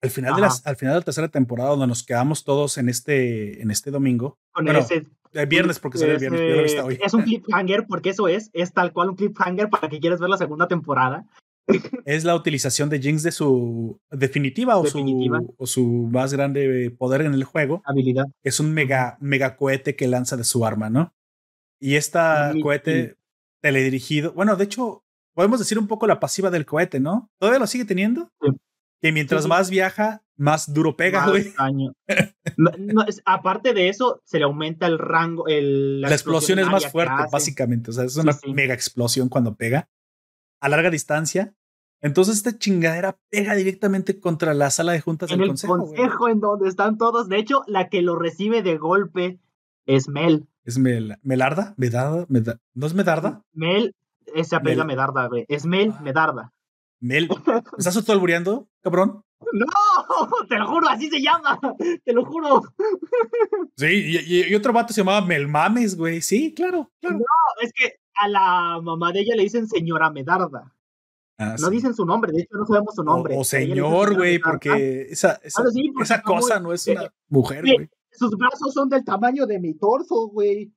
Al final, de las, al final de la tercera temporada, donde nos quedamos todos en este, en este domingo. Con ese, el viernes, porque sale el viernes. hoy. Es un cliffhanger, porque eso es, es tal cual un cliffhanger para que quieras ver la segunda temporada es la utilización de Jinx de su definitiva o, Su, o su más grande poder en el juego. Habilidad. Es un mega, mega cohete que lanza de su arma, ¿no? Y esta cohete teledirigido, bueno, de hecho, podemos decir un poco la pasiva del cohete, ¿no? ¿Todavía lo sigue teniendo? Que mientras más viaja, más duro pega, güey. aparte de eso, se le aumenta el rango, el, la, explosión, es más fuerte, básicamente. O sea, es una mega explosión cuando pega a larga distancia. Entonces esta chingadera pega directamente contra la sala de juntas en del el consejo. consejo en donde están todos. De hecho, la que lo recibe de golpe es Mel. ¿Es Mel, Melarda? ¿Medarda? ¿No es Medarda? Mel, esa pega Medarda, güey. Es Mel, ah. Medarda. Mel. ¿Estás autoalbureando, cabrón? No, te lo juro, así se llama. Te lo juro. Sí, y, otro vato se llamaba Melmames, güey. Sí, claro, claro. No, es que a la mamá de ella le dicen señora Medarda. Ah, no dicen su nombre, de hecho no sabemos su nombre. O, señor, güey, porque esa, esa, esa cosa no es una mujer, güey. Sus brazos son del tamaño de mi torso, güey.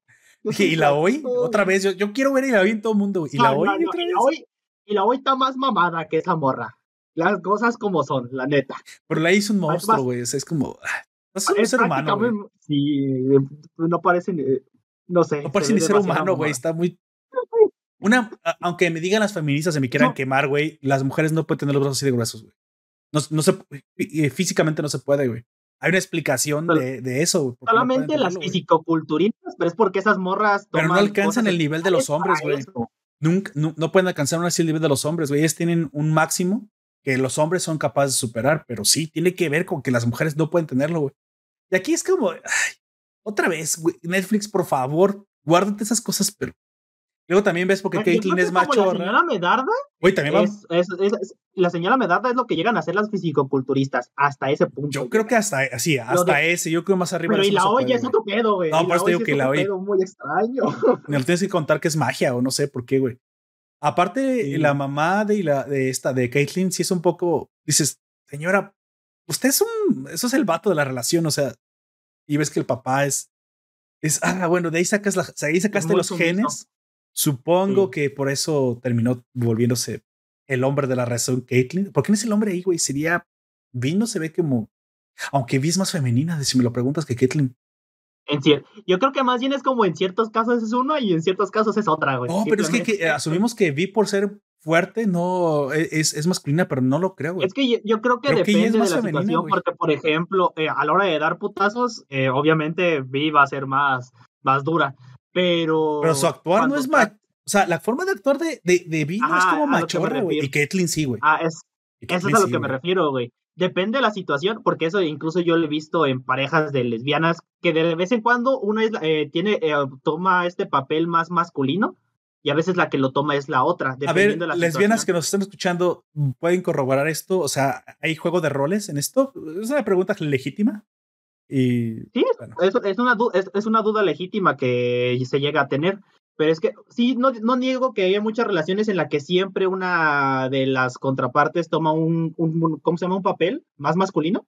Y la hoy, otra vez, yo, yo, quiero ver y la hoy en todo el mundo. Y la hoy, otra vez. y la hoy está más mamada que esa morra. Las cosas como son, la neta. Pero la hizo un monstruo, güey. es como. Ah, no es un ser humano. Sí, no parece. No sé. No parece ni ser humano, güey. Está muy una, aunque me digan las feministas y me quieran quemar, güey, las mujeres no pueden tener los brazos así de gruesos, güey. No, no se, físicamente no se puede, güey. Hay una explicación de, de, eso. Solamente las fisicoculturistas, pero es porque esas morras. Pero no alcanzan el nivel de los hombres, güey. Nunca, no, no, pueden alcanzar así el nivel de los hombres, güey. Ellos tienen un máximo que los hombres son capaces de superar, pero sí, tiene que ver con que las mujeres no pueden tenerlo, güey. Y aquí es como, ay, otra vez, güey, Netflix, por favor, guárdate esas cosas, pero Luego también ves porque Caitlyn es macho. La señora Medarda. Uy, también es, la señora Medarda es lo que llegan a hacer las fisicoculturistas hasta ese punto. Yo creo que hasta así, hasta ese, yo creo más arriba. Pero y la olla es otro pedo, güey. No, pues te digo que la olla. muy extraño. Me lo tienes que contar que es magia o no sé por qué, güey. Aparte, la mamá de, la, de esta, de Caitlyn, sí es un poco. Dices, señora, usted es un. Eso es el vato de la relación, o sea. Y ves que el papá es. Es, ah, bueno, de ahí sacas la, ahí sacaste los genes Supongo que por eso terminó volviéndose el hombre de la razón, Caitlyn. ¿Por qué no es el hombre ahí, güey? Sería. Vino se ve como. Aunque Vi es más femenina, si me lo preguntas, que Caitlyn. En yo creo que más bien es como en ciertos casos es uno y en ciertos casos es otra, güey. No, pero es que, asumimos que Vi por ser fuerte, no e, es, es masculina, pero no lo creo, güey. Es que yo, creo que depende de la situación, porque, por ejemplo, eh, a la hora de dar putazos, eh, obviamente Vi va a ser más, más dura, pero. Pero su actuar no es más. O sea, la forma de actuar de, de, de Vi no es como machorra, güey. Y Caitlyn sí, güey. Ah, es, eso es a lo que me refiero, güey. Depende de la situación, porque eso incluso yo lo he visto en parejas de lesbianas que de vez en cuando uno es, eh, tiene, eh, toma este papel más masculino y a veces la que lo toma es la otra. A ver, de lesbianas que nos están escuchando, ¿pueden corroborar esto? O sea, ¿hay juego de roles en esto? Es una pregunta legítima. Y, sí, es, es, una, es, es, una duda legítima que se llega a tener. Pero es que sí, no, no niego que haya muchas relaciones en las que siempre una de las contrapartes toma un, un, ¿cómo se llama? Un papel más masculino.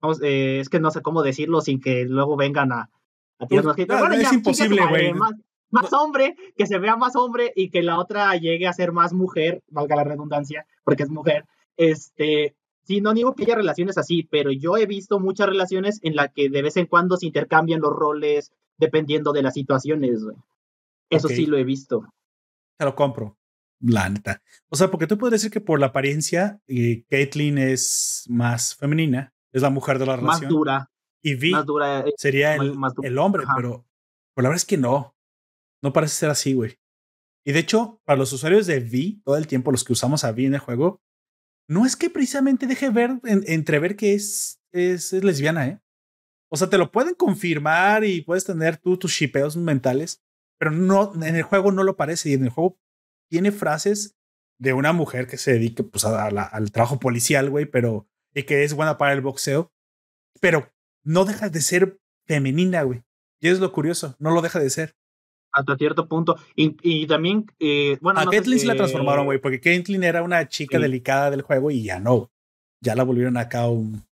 Vamos, eh, es que no sé cómo decirlo sin que luego vengan a, a tirarnos pues, bueno, es imposible, güey. Más, más hombre, que se vea más hombre y que la otra llegue a ser más mujer, valga la redundancia, porque es mujer. Este, sí, no niego que haya relaciones así, pero yo he visto muchas relaciones en las que de vez en cuando se intercambian los roles dependiendo de las situaciones. Güey. Eso sí lo he visto. Te lo compro, la neta. O sea, porque tú puedes decir que por la apariencia, eh, Caitlyn es más femenina, es la mujer de la relación. Más dura. Y Vi más dura, eh, sería el, el hombre, pero, pero la verdad es que no. No parece ser así, güey. Y de hecho, para los usuarios de Vi, todo el tiempo, los que usamos a Vi en el juego, no es que precisamente deje ver, entrever que es, es, es, lesbiana, ¿eh? O sea, te lo pueden confirmar y puedes tener tú tus shipeos mentales, pero no, en el juego no lo parece y en el juego tiene frases de una mujer que se dedique pues, al trabajo policial, güey, pero y que es buena para el boxeo, pero no deja de ser femenina, güey. Y es lo curioso, no lo deja de ser. Hasta cierto punto. Y, también, eh, bueno. A no Caitlyn la transformaron, güey, porque Caitlyn era una chica delicada del juego y ya no. Ya la volvieron acá un,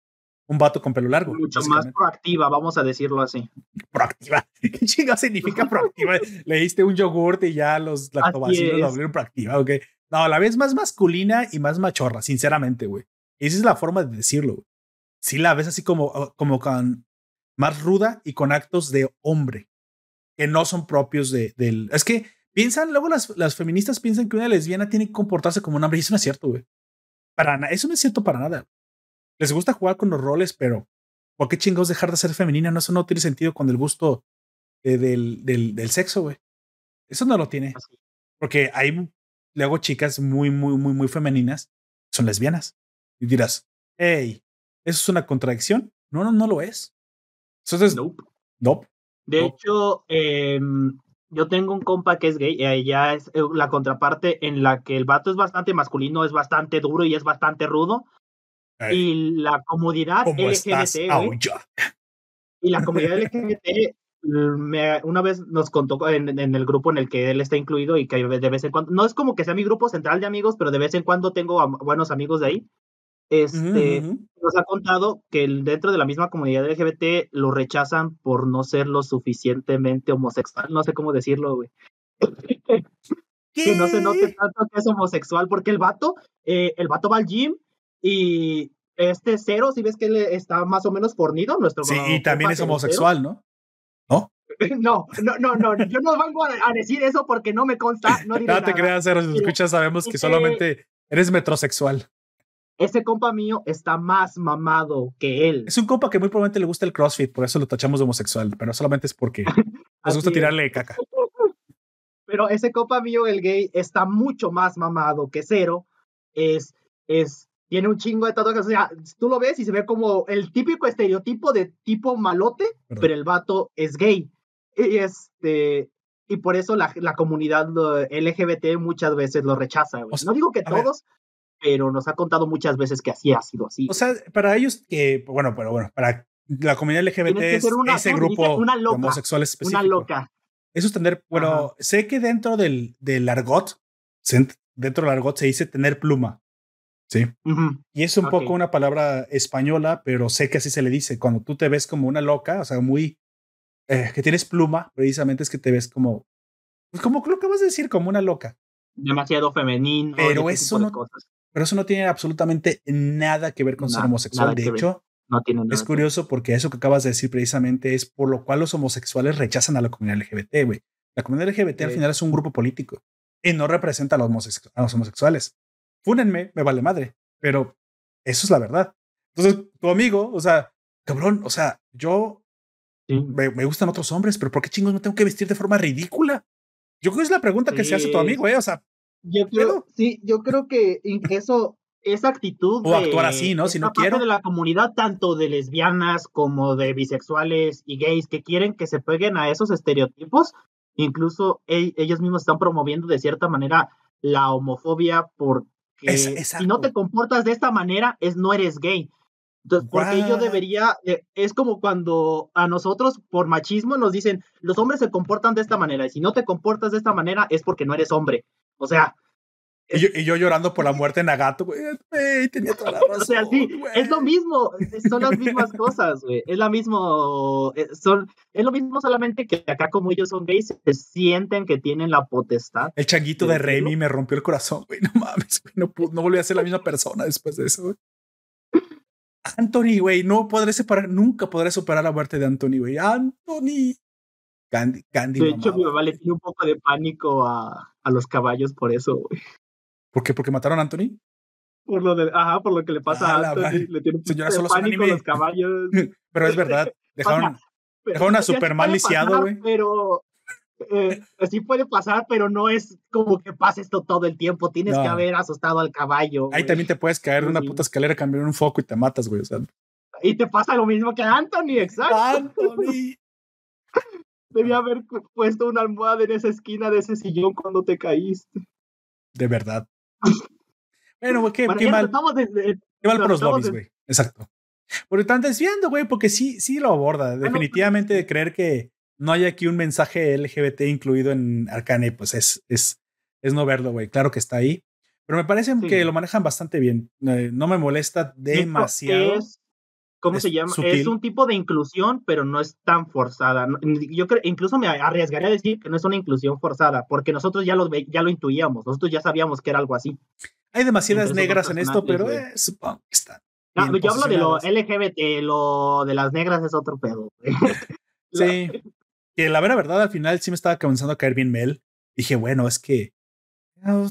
un vato con pelo largo. Mucho más proactiva, vamos a decirlo así. Proactiva. ¿Qué chingada significa proactiva? Le diste un yogurt y ya los lactobacilos lo volvieron proactiva, ok. No, a la vez más masculina y más machorra, sinceramente, güey. Esa es la forma de decirlo. Güey. Sí la ves así como, como con más ruda y con actos de hombre que no son propios de, del. Es que piensan, luego las, las feministas piensan que una lesbiana tiene que comportarse como un hombre y eso no es cierto, güey. Para nada, eso no es cierto para nada les gusta jugar con los roles, pero ¿por qué chingados dejar de ser femenina? No, eso no tiene sentido con el gusto eh, del, del, del, sexo, güey. Eso no lo tiene. Porque hay luego chicas muy, muy, muy, muy femeninas, son lesbianas. Y dirás, hey, ¿eso es una contradicción? No, no, no lo es. Entonces, nope. nope. De hecho, eh, yo tengo un compa que es gay, y ella es eh, la contraparte en la que el vato es bastante masculino, es bastante duro y es bastante rudo, y la comodidad LGBT. y la comunidad LGBT me, una vez nos contó en, el grupo en el que él está incluido y que de vez en cuando, no es como que sea mi grupo central de amigos, pero de vez en cuando tengo buenos amigos de ahí. Este, nos ha contado que dentro de la misma comunidad LGBT lo rechazan por no ser lo suficientemente homosexual, no sé cómo decirlo, güey. que no se note tanto que es homosexual, porque el vato, eh, el vato va al gym y este cero, si ves que él está más o menos fornido, nuestro. Sí, y también es homosexual, ¿no? ¿No? No, no, no, no, yo no vengo a, decir eso porque no me consta. No, no te creas, Cero, si escuchas, sabemos que solamente eres metrosexual. Ese compa mío está más mamado que él. Es un compa que muy probablemente le gusta el CrossFit, por eso lo tachamos de homosexual, pero solamente es porque nos gusta tirarle caca. Pero ese compa mío, el gay, está mucho más mamado que cero. Es, es tiene un chingo de tatuajes. O sea, tú lo ves y se ve como el típico estereotipo de tipo malote, pero el vato es gay. Y este. Y por eso la, la comunidad LGBT muchas veces lo rechaza. no digo que todos, pero nos ha contado muchas veces que así ha sido así. O sea, para ellos que, bueno, pero bueno, para la comunidad LGBT es ese grupo una loca, homosexual específico. Una loca. Eso es tener, bueno, sé que dentro del, del argot, dentro del argot se dice tener pluma. Sí. Y es un poco una palabra española, pero sé que así se le dice. Cuando tú te ves como una loca, o sea, muy. Eh, que tienes pluma, precisamente es que te ves como. Pues como lo que vas a decir, como una loca. Demasiado femenino. Pero eso no. Pero eso no tiene absolutamente nada que ver con ser homosexual. De hecho, no tiene es curioso porque eso que acabas de decir precisamente es por lo cual los homosexuales rechazan a la comunidad LGBT, güey. La comunidad LGBT al final es un grupo político. y no representa a los, a los homosexuales. Fúnenme, me vale madre, pero eso es la verdad. Entonces, tu amigo, o sea, cabrón, o sea, yo me, gustan otros hombres, pero ¿por qué chingos no tengo que vestir de forma ridícula? Yo creo que es la pregunta que se hace tu amigo, ¿eh? O sea, yo creo, sí, yo creo que eso, esa actitud o actuar así, ¿no? Si no quiero. de la comunidad, tanto de lesbianas como de bisexuales y gays, que quieren que se peguen a esos estereotipos, incluso ellos mismos están promoviendo de cierta manera la homofobia porque si no te comportas de esta manera, es no eres gay. Entonces, porque yo debería, es como cuando a nosotros por machismo nos dicen, los hombres se comportan de esta manera, y si no te comportas de esta manera es porque no eres hombre. O sea... Y yo, llorando por la muerte de Nagato, güey, tenía toda la razón, O sea, sí, es lo mismo, son las mismas cosas, güey, es la mismo, eh, son, es lo mismo solamente que acá como ellos son gays, se sienten que tienen la potestad. El changuito de, Remy me rompió el corazón, güey, no mames, güey, no, no volví a ser la misma persona después de eso, güey. Anthony, güey, no podré separar, nunca podré superar la muerte de Anthony, güey. Anthony. Candy, Candy. De hecho, mi mamá le tiene un poco de pánico a, a los caballos por eso, güey. ¿Por qué? ¿Porque mataron a Anthony? Por lo de, ajá, por lo que le pasa a Anthony. Le tiene un poco de pánico a los caballos. Pero es verdad. Dejaron, dejaron a Superman lisiado, güey. Pero eh, sí puede pasar, pero no es como que pase esto todo el tiempo. Tienes que haber asustado al caballo. Ahí también te puedes caer de una puta escalera, cambiar un foco y te matas, güey. O sea. Y te pasa lo mismo que a Anthony, exacto. Anthony. Debía haber puesto una almohada en esa esquina de ese sillón cuando te caíste. De verdad. bueno, qué, qué mal. qué mal por los lobbies, güey. Exacto. Porque están desviando, güey, porque sí, sí lo aborda. Definitivamente de creer que no hay aquí un mensaje LGBT incluido en Arcane, pues es, es, es no verlo, güey. Claro que está ahí. Pero me parece que lo manejan bastante bien. Eh, no me molesta demasiado. ¿Cómo se llama? Es un tipo de inclusión, pero no es tan forzada. Yo creo, incluso me arriesgaría a decir que no es una inclusión forzada, porque nosotros ya lo, ya lo intuíamos, nosotros ya sabíamos que era algo así. Hay demasiadas negras en esto, pero eh, supongo que están. No, yo hablo de lo LGBT, lo de las negras es otro pedo. sí. Que la vera verdad, al final sí me estaba comenzando a caer bien Mel. Dije, bueno, es que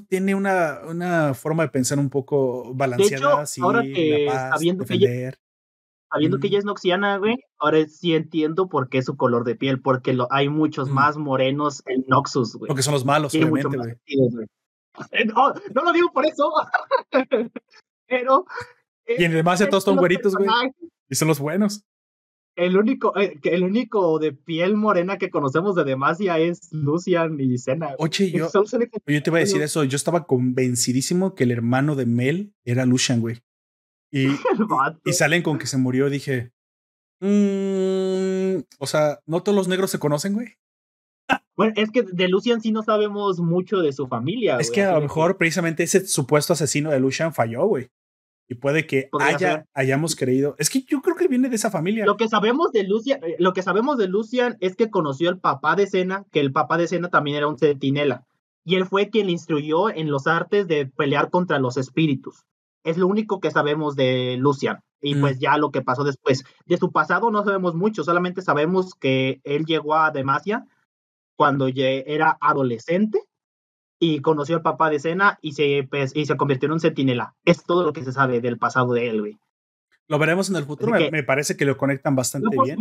tiene una, una forma de pensar un poco balanceada. De ahora que sabiendo que ella, sabiendo que ella es noxiana, güey, ahora sí entiendo por qué su color de piel, porque lo, hay muchos más morenos en Noxus, güey. Porque son los malos, obviamente, güey. Eh, no, no, lo digo por eso, pero... Y en demás de todos son güeritos, güey. Y son los buenos. El único, eh, el único de piel morena que conocemos de Demacia es Lucian y Senna. Oye, yo, yo te iba a decir eso. Yo estaba convencidísimo que el hermano de Mel era Lucian, güey. Y, y, salen con que se murió. Dije, mmm, o sea, no todos los negros se conocen, güey. Bueno, es que de Lucian sí no sabemos mucho de su familia. Es que a lo mejor precisamente ese supuesto asesino de Lucian falló, güey. Y puede que haya, hayamos creído. Es que yo creo que viene de esa familia. Lo que sabemos de Lucian, eh, lo que sabemos de Lucian es que conoció al papá de Cena, que el papá de Cena también era un centinela. Y él fue quien le instruyó en los artes de pelear contra los espíritus. Es lo único que sabemos de Lucian. Y mm. pues ya lo que pasó después. De su pasado no sabemos mucho, solamente sabemos que él llegó a Demacia cuando era adolescente y conoció al papá de Cena y se, pues, y se convirtió en un centinela. Es todo lo que se sabe del pasado de él, güey. Lo veremos en el futuro, me, parece que lo conectan bastante bien.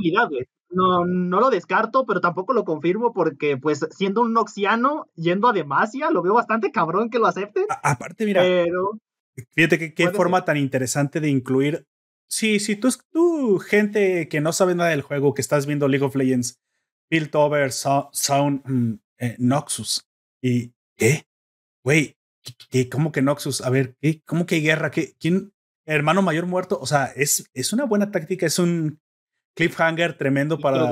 No, no lo descarto, pero tampoco lo confirmo porque, pues, siendo un noxiano, yendo a Demacia, lo veo bastante cabrón que lo acepte. aparte, mira, fíjate que qué forma tan interesante de incluir. Sí, sí, tú, tú, gente que no sabe nada del juego, que estás viendo League of Legends, Piltover, Sound, mm, eh, Noxus, y ¿Qué? Güey, ¿qué, cómo que Noxus? A ver, ¿qué? ¿cómo que hay guerra? ¿Qué, ¿Quién? Hermano mayor muerto. O sea, es, es una buena táctica, es un cliffhanger tremendo para.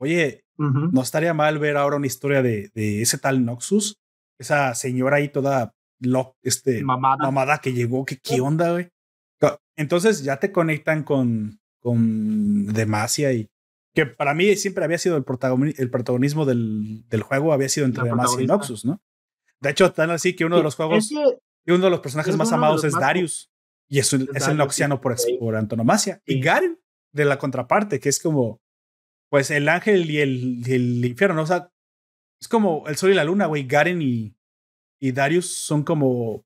Oye, no estaría mal ver ahora una historia de, de ese tal Noxus, esa señora ahí toda lo, este, mamada. que llegó, que qué onda, güey. Entonces ya te conectan con, con Demacia y que para mí siempre había sido el, el protagonismo del, del, juego, había sido entre Demacia y Noxus, ¿no? De hecho, tan así que uno de los juegos, y uno de los personajes más amados es Darius. Y es, es el Noxiano por, por antonomasia. Y Garen, de la contraparte, que es como, pues el ángel y el, el infierno, O sea, es como el sol y la luna, güey. Garen y, y Darius son como.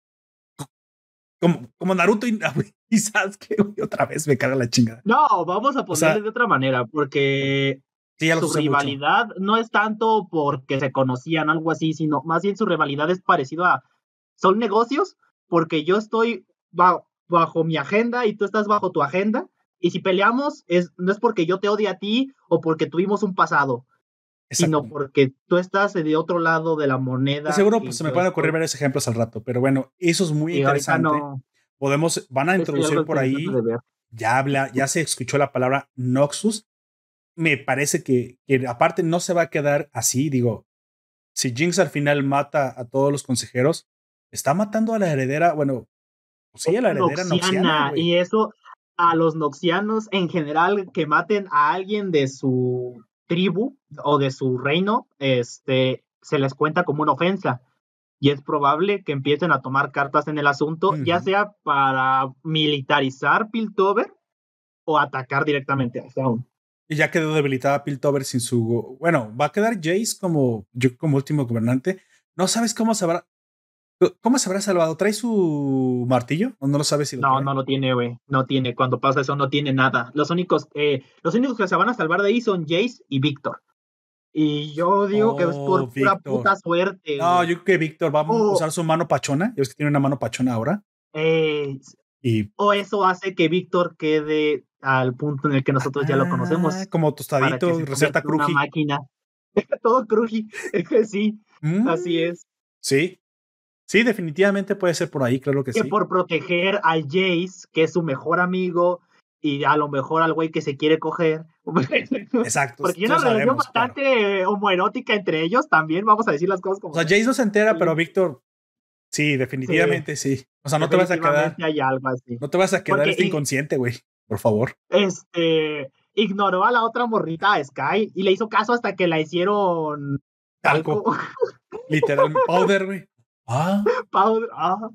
Como, como Naruto y, y Sasuke, otra vez me carga la chingada. No, vamos a ponerle de otra manera, porque su rivalidad no es tanto porque se conocían, algo así, sino más bien su rivalidad es parecido a. Son negocios, porque yo estoy bajo mi agenda y tú estás bajo tu agenda. Y si peleamos, es, no es porque yo te odie a ti o porque tuvimos un pasado, sino porque tú estás de otro lado de la moneda. Seguro pues, se me pueden ocurrir varios ejemplos al rato, pero bueno, eso es muy interesante. Podemos, van a introducir por ahí, ya habla, ya se escuchó la palabra Noxus. Me parece que, que aparte no se va a quedar así, digo, si Jinx al final mata a todos los consejeros, está matando a la heredera, bueno, pues sí, a la heredera noxiana. y eso, a los noxianos en general que maten a alguien de su tribu o de su reino, este, se les cuenta como una ofensa. Y es probable que empiecen a tomar cartas en el asunto, ya sea para militarizar Piltover o atacar directamente a Sound. Y ya quedó debilitada Piltover sin su. Bueno, va a quedar Jace como yo como último gobernante. No sabes cómo se habrá. ¿Cómo se habrá salvado? ¿Trae su martillo? ¿O no lo sabes si lo No, no lo tiene, güey. No tiene. Cuando pasa eso, no tiene nada. Los únicos, eh, los únicos que se van a salvar de ahí son Jace y Víctor. Y yo digo que es por oh, pura puta suerte. No, yo creo que Víctor va a oh. usar su mano pachona. Yo es que tiene una mano pachona ahora. Eh, y... O eso hace que Víctor quede al punto en el que nosotros ya lo conocemos. Ah, como tostadito, receta cruji. Una máquina. Todo cruji. sí, así mm. es. Sí, Sí, definitivamente puede ser por ahí, claro que, sí. Que por proteger al Jace, que es su mejor amigo, y a lo mejor al güey que se quiere coger. Exacto. Porque hay una relación bastante homoerótica entre ellos también, vamos a decir las cosas como. O sea, Jace no se entera, pero Víctor. Sí, definitivamente sí. O sea, no te vas a quedar. Hay algo así. No te vas a quedar este inconsciente, güey. Por favor. Este. Ignoró a la otra morrita, a Sky, y le hizo caso hasta que la hicieron. Talco. Literal, powder, güey. Ah. Powder, ah.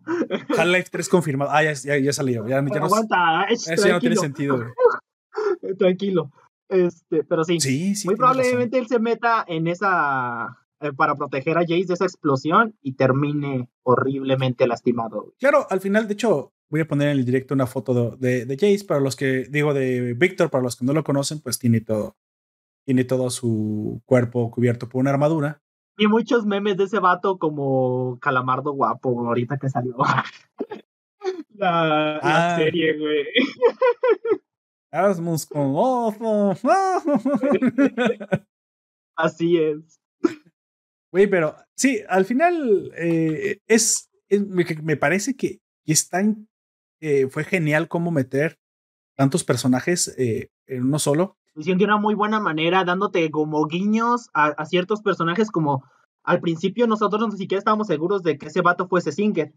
Half-Life 3 confirmado. Ah, ya, ya, ya salió. Ya, ya Aguanta, eso ya no tiene sentido. tranquilo. Este, pero sí. Sí, sí. Muy probablemente él se meta en esa. Eh, para proteger a Jace de esa explosión y termine horriblemente lastimado. Claro, al final, de hecho, voy a poner en el directo una foto de, de, Jace. Para los que, digo, de Víctor, para los que no lo conocen, pues tiene todo. Tiene todo su cuerpo cubierto por una armadura. Vi muchos memes de ese vato como Calamardo guapo, ahorita que salió la, ah. serie, güey. Es musculoso. Así es. Güey, pero sí, al final eh, es, me, parece que es tan, eh, fue genial cómo meter tantos personajes eh, en uno solo de una muy buena manera, dándote como guiños a, ciertos personajes como al principio nosotros ni siquiera estábamos seguros de que ese vato fuese Singer.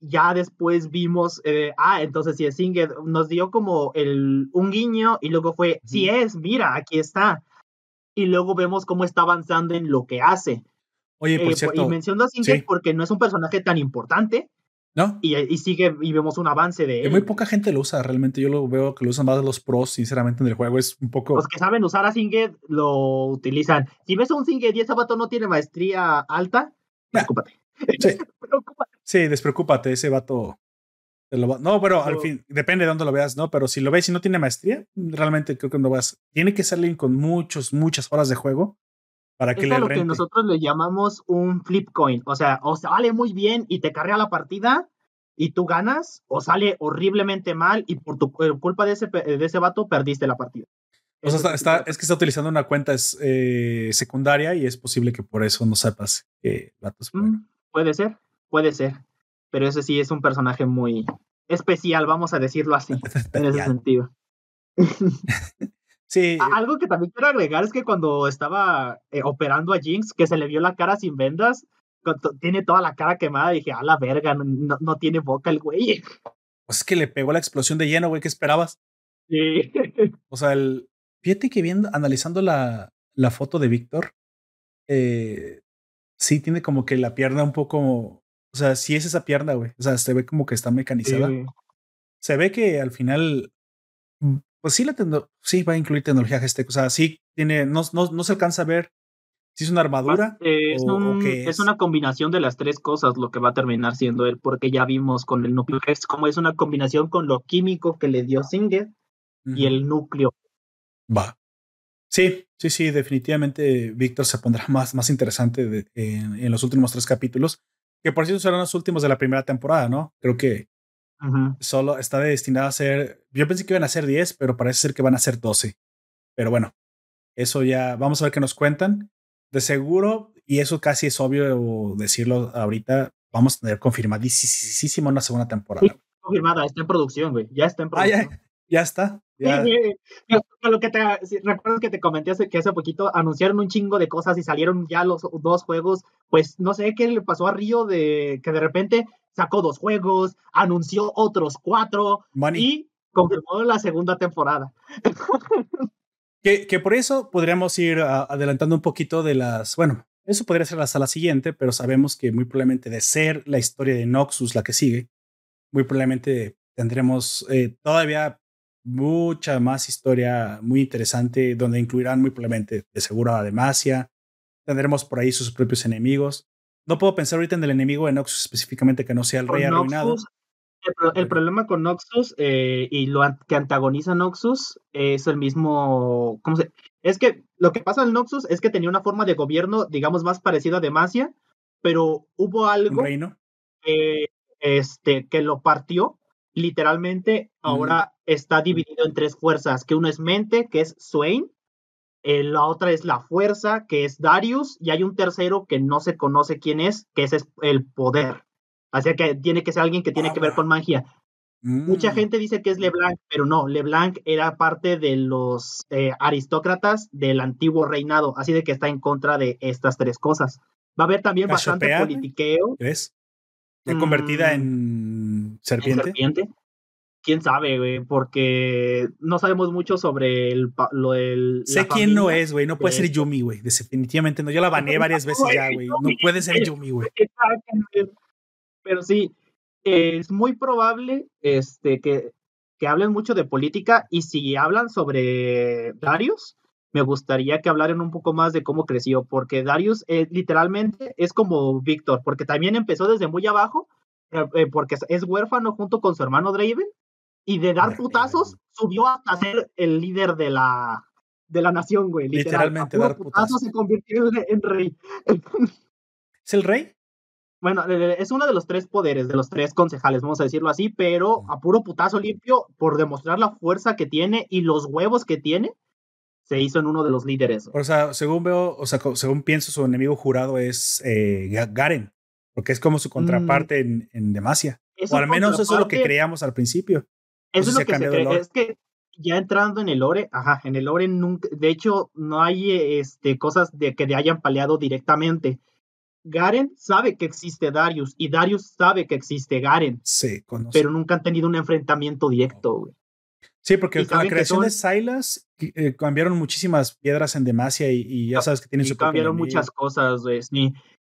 Ya después vimos, eh, ah, entonces si es Singer, nos dio como el, un guiño y luego fue, sí es, mira, aquí está. Y luego vemos cómo está avanzando en lo que hace. Oye, por eh, cierto. Y menciono a Singer porque no es un personaje tan importante, ¿No? Y, y, sigue y vemos un avance de él. muy poca gente lo usa, realmente. Yo lo veo que lo usan más los pros, sinceramente, en el juego. Es un poco. Los que saben usar a Singed lo utilizan. Si ves a un Singed y ese vato no tiene maestría alta, preocúpate. Sí. sí, despreocúpate, ese vato. No, pero al fin, depende de dónde lo veas, ¿no? Pero si lo ves y no tiene maestría, realmente creo que no vas. Tiene que salir con muchos, muchas horas de juego para que es le lo que nosotros le llamamos un flip coin. O sea, o sale muy bien y te carrea la partida y tú ganas, o sale horriblemente mal y por tu culpa de ese, de ese vato perdiste la partida. O sea, está, es que está utilizando una cuenta eh, secundaria y es posible que por eso no sepas que vato es bueno. Mm, puede ser, puede ser. Pero ese sí es un personaje muy especial, vamos a decirlo así, en ese sentido. Sí. Algo que también quiero agregar es que cuando estaba eh, operando a Jinx, que se le vio la cara sin vendas, tiene toda la cara quemada, dije, a la verga, no, no tiene boca el güey. Pues es que le pegó la explosión de lleno, güey, ¿qué esperabas? Sí. O sea, el, fíjate que viendo, analizando la, la foto de Víctor, eh, sí tiene como que la pierna un poco, o sea, sí es esa pierna, güey. O sea, se ve como que está mecanizada. Se ve que al final pues sí, la sí va a incluir tecnología Gestec. O sea, sí tiene, no, no, no se alcanza a ver ¿Si es una armadura? Eh, es, es? una combinación de las tres cosas lo que va a terminar siendo él, porque ya vimos con el núcleo Hex como es una combinación con lo químico que le dio Singer y el núcleo. Va. Sí, sí, sí, definitivamente Víctor se pondrá más, más interesante en, los últimos tres capítulos, que por cierto serán los últimos de la primera temporada, ¿no? Creo que solo está destinado a ser, yo pensé que iban a ser 10, pero parece ser que van a ser 12. Pero bueno, eso ya, vamos a ver qué nos cuentan. De seguro, y eso casi es obvio decirlo ahorita, vamos a tener confirmadísimo una segunda temporada. confirmada, está en producción, güey. Ya está en producción. Ah, ya, está. Lo que te, recuerdo que te comenté hace, que hace poquito anunciaron un chingo de cosas y salieron ya los dos juegos. Pues no sé qué le pasó a Río de que de repente sacó dos juegos, anunció otros cuatro y confirmó la segunda temporada. Que, que por eso podríamos ir adelantando un poquito de las, bueno, eso podría ser hasta la siguiente, pero sabemos que muy probablemente de ser la historia de Noxus la que sigue, muy probablemente tendremos eh, todavía mucha más historia muy interesante donde incluirán muy probablemente de seguro a Demacia. Tendremos por ahí sus propios enemigos. No puedo pensar ahorita en el enemigo de Noxus específicamente que no sea el rey arruinado. El, problema con Noxus eh, y lo que antagoniza Noxus es el mismo. ¿Cómo se.? Es que lo que pasa en Noxus es que tenía una forma de gobierno, digamos, más parecida a Demacia, pero hubo algo. reino? este, que lo partió. Literalmente, ahora está dividido en tres fuerzas: que uno es mente, que es Swain, eh, la otra es la fuerza, que es Darius, y hay un tercero que no se conoce quién es, que ese es el poder. Así que tiene que ser alguien que tiene que ver con magia. Mucha mm. gente dice que es LeBlanc, pero no, LeBlanc era parte de los eh, aristócratas del antiguo reinado, así de que está en contra de estas tres cosas. Va a haber también bastante politiqueo. ¿Crees? ¿Ya convertida mm. en serpiente? serpiente? Quién sabe, güey, porque no sabemos mucho sobre el, lo del. Sé quién no es, güey, no puede ser Yumi, güey, definitivamente no. Yo la baneé varias veces ya, güey, no puede ser Yumi, güey. Pero sí, es muy probable este, que, que hablen mucho de política y si hablan sobre Darius, me gustaría que hablaran un poco más de cómo creció, porque Darius eh, literalmente es como Víctor, porque también empezó desde muy abajo, eh, eh, porque es huérfano junto con su hermano Draven, y de dar putazos subió hasta ser el líder de la, de la nación, güey. Literalmente dar putazos. se convirtió en rey. ¿Es el rey? Bueno, es uno de los tres poderes, de los tres concejales, vamos a decirlo así, pero a puro putazo limpio, por demostrar la fuerza que tiene y los huevos que tiene, se hizo en uno de los líderes. O sea, según veo, o sea, según pienso, su enemigo jurado es eh, Garen, porque es como su contraparte en, en, Demacia. O al menos eso es lo que creíamos al principio. Eso es lo que se cree, es que ya entrando en el lore, ajá, en el lore nunca, de hecho, no hay este, cosas de que le hayan paleado directamente Garen sabe que existe Darius y Darius sabe que existe Garen. Sí, Pero nunca han tenido un enfrentamiento directo, güey. Sí, porque con la creación de Silas eh, cambiaron muchísimas piedras en Demacia y, ya sabes que tienen su cambiaron muchas cosas, güey.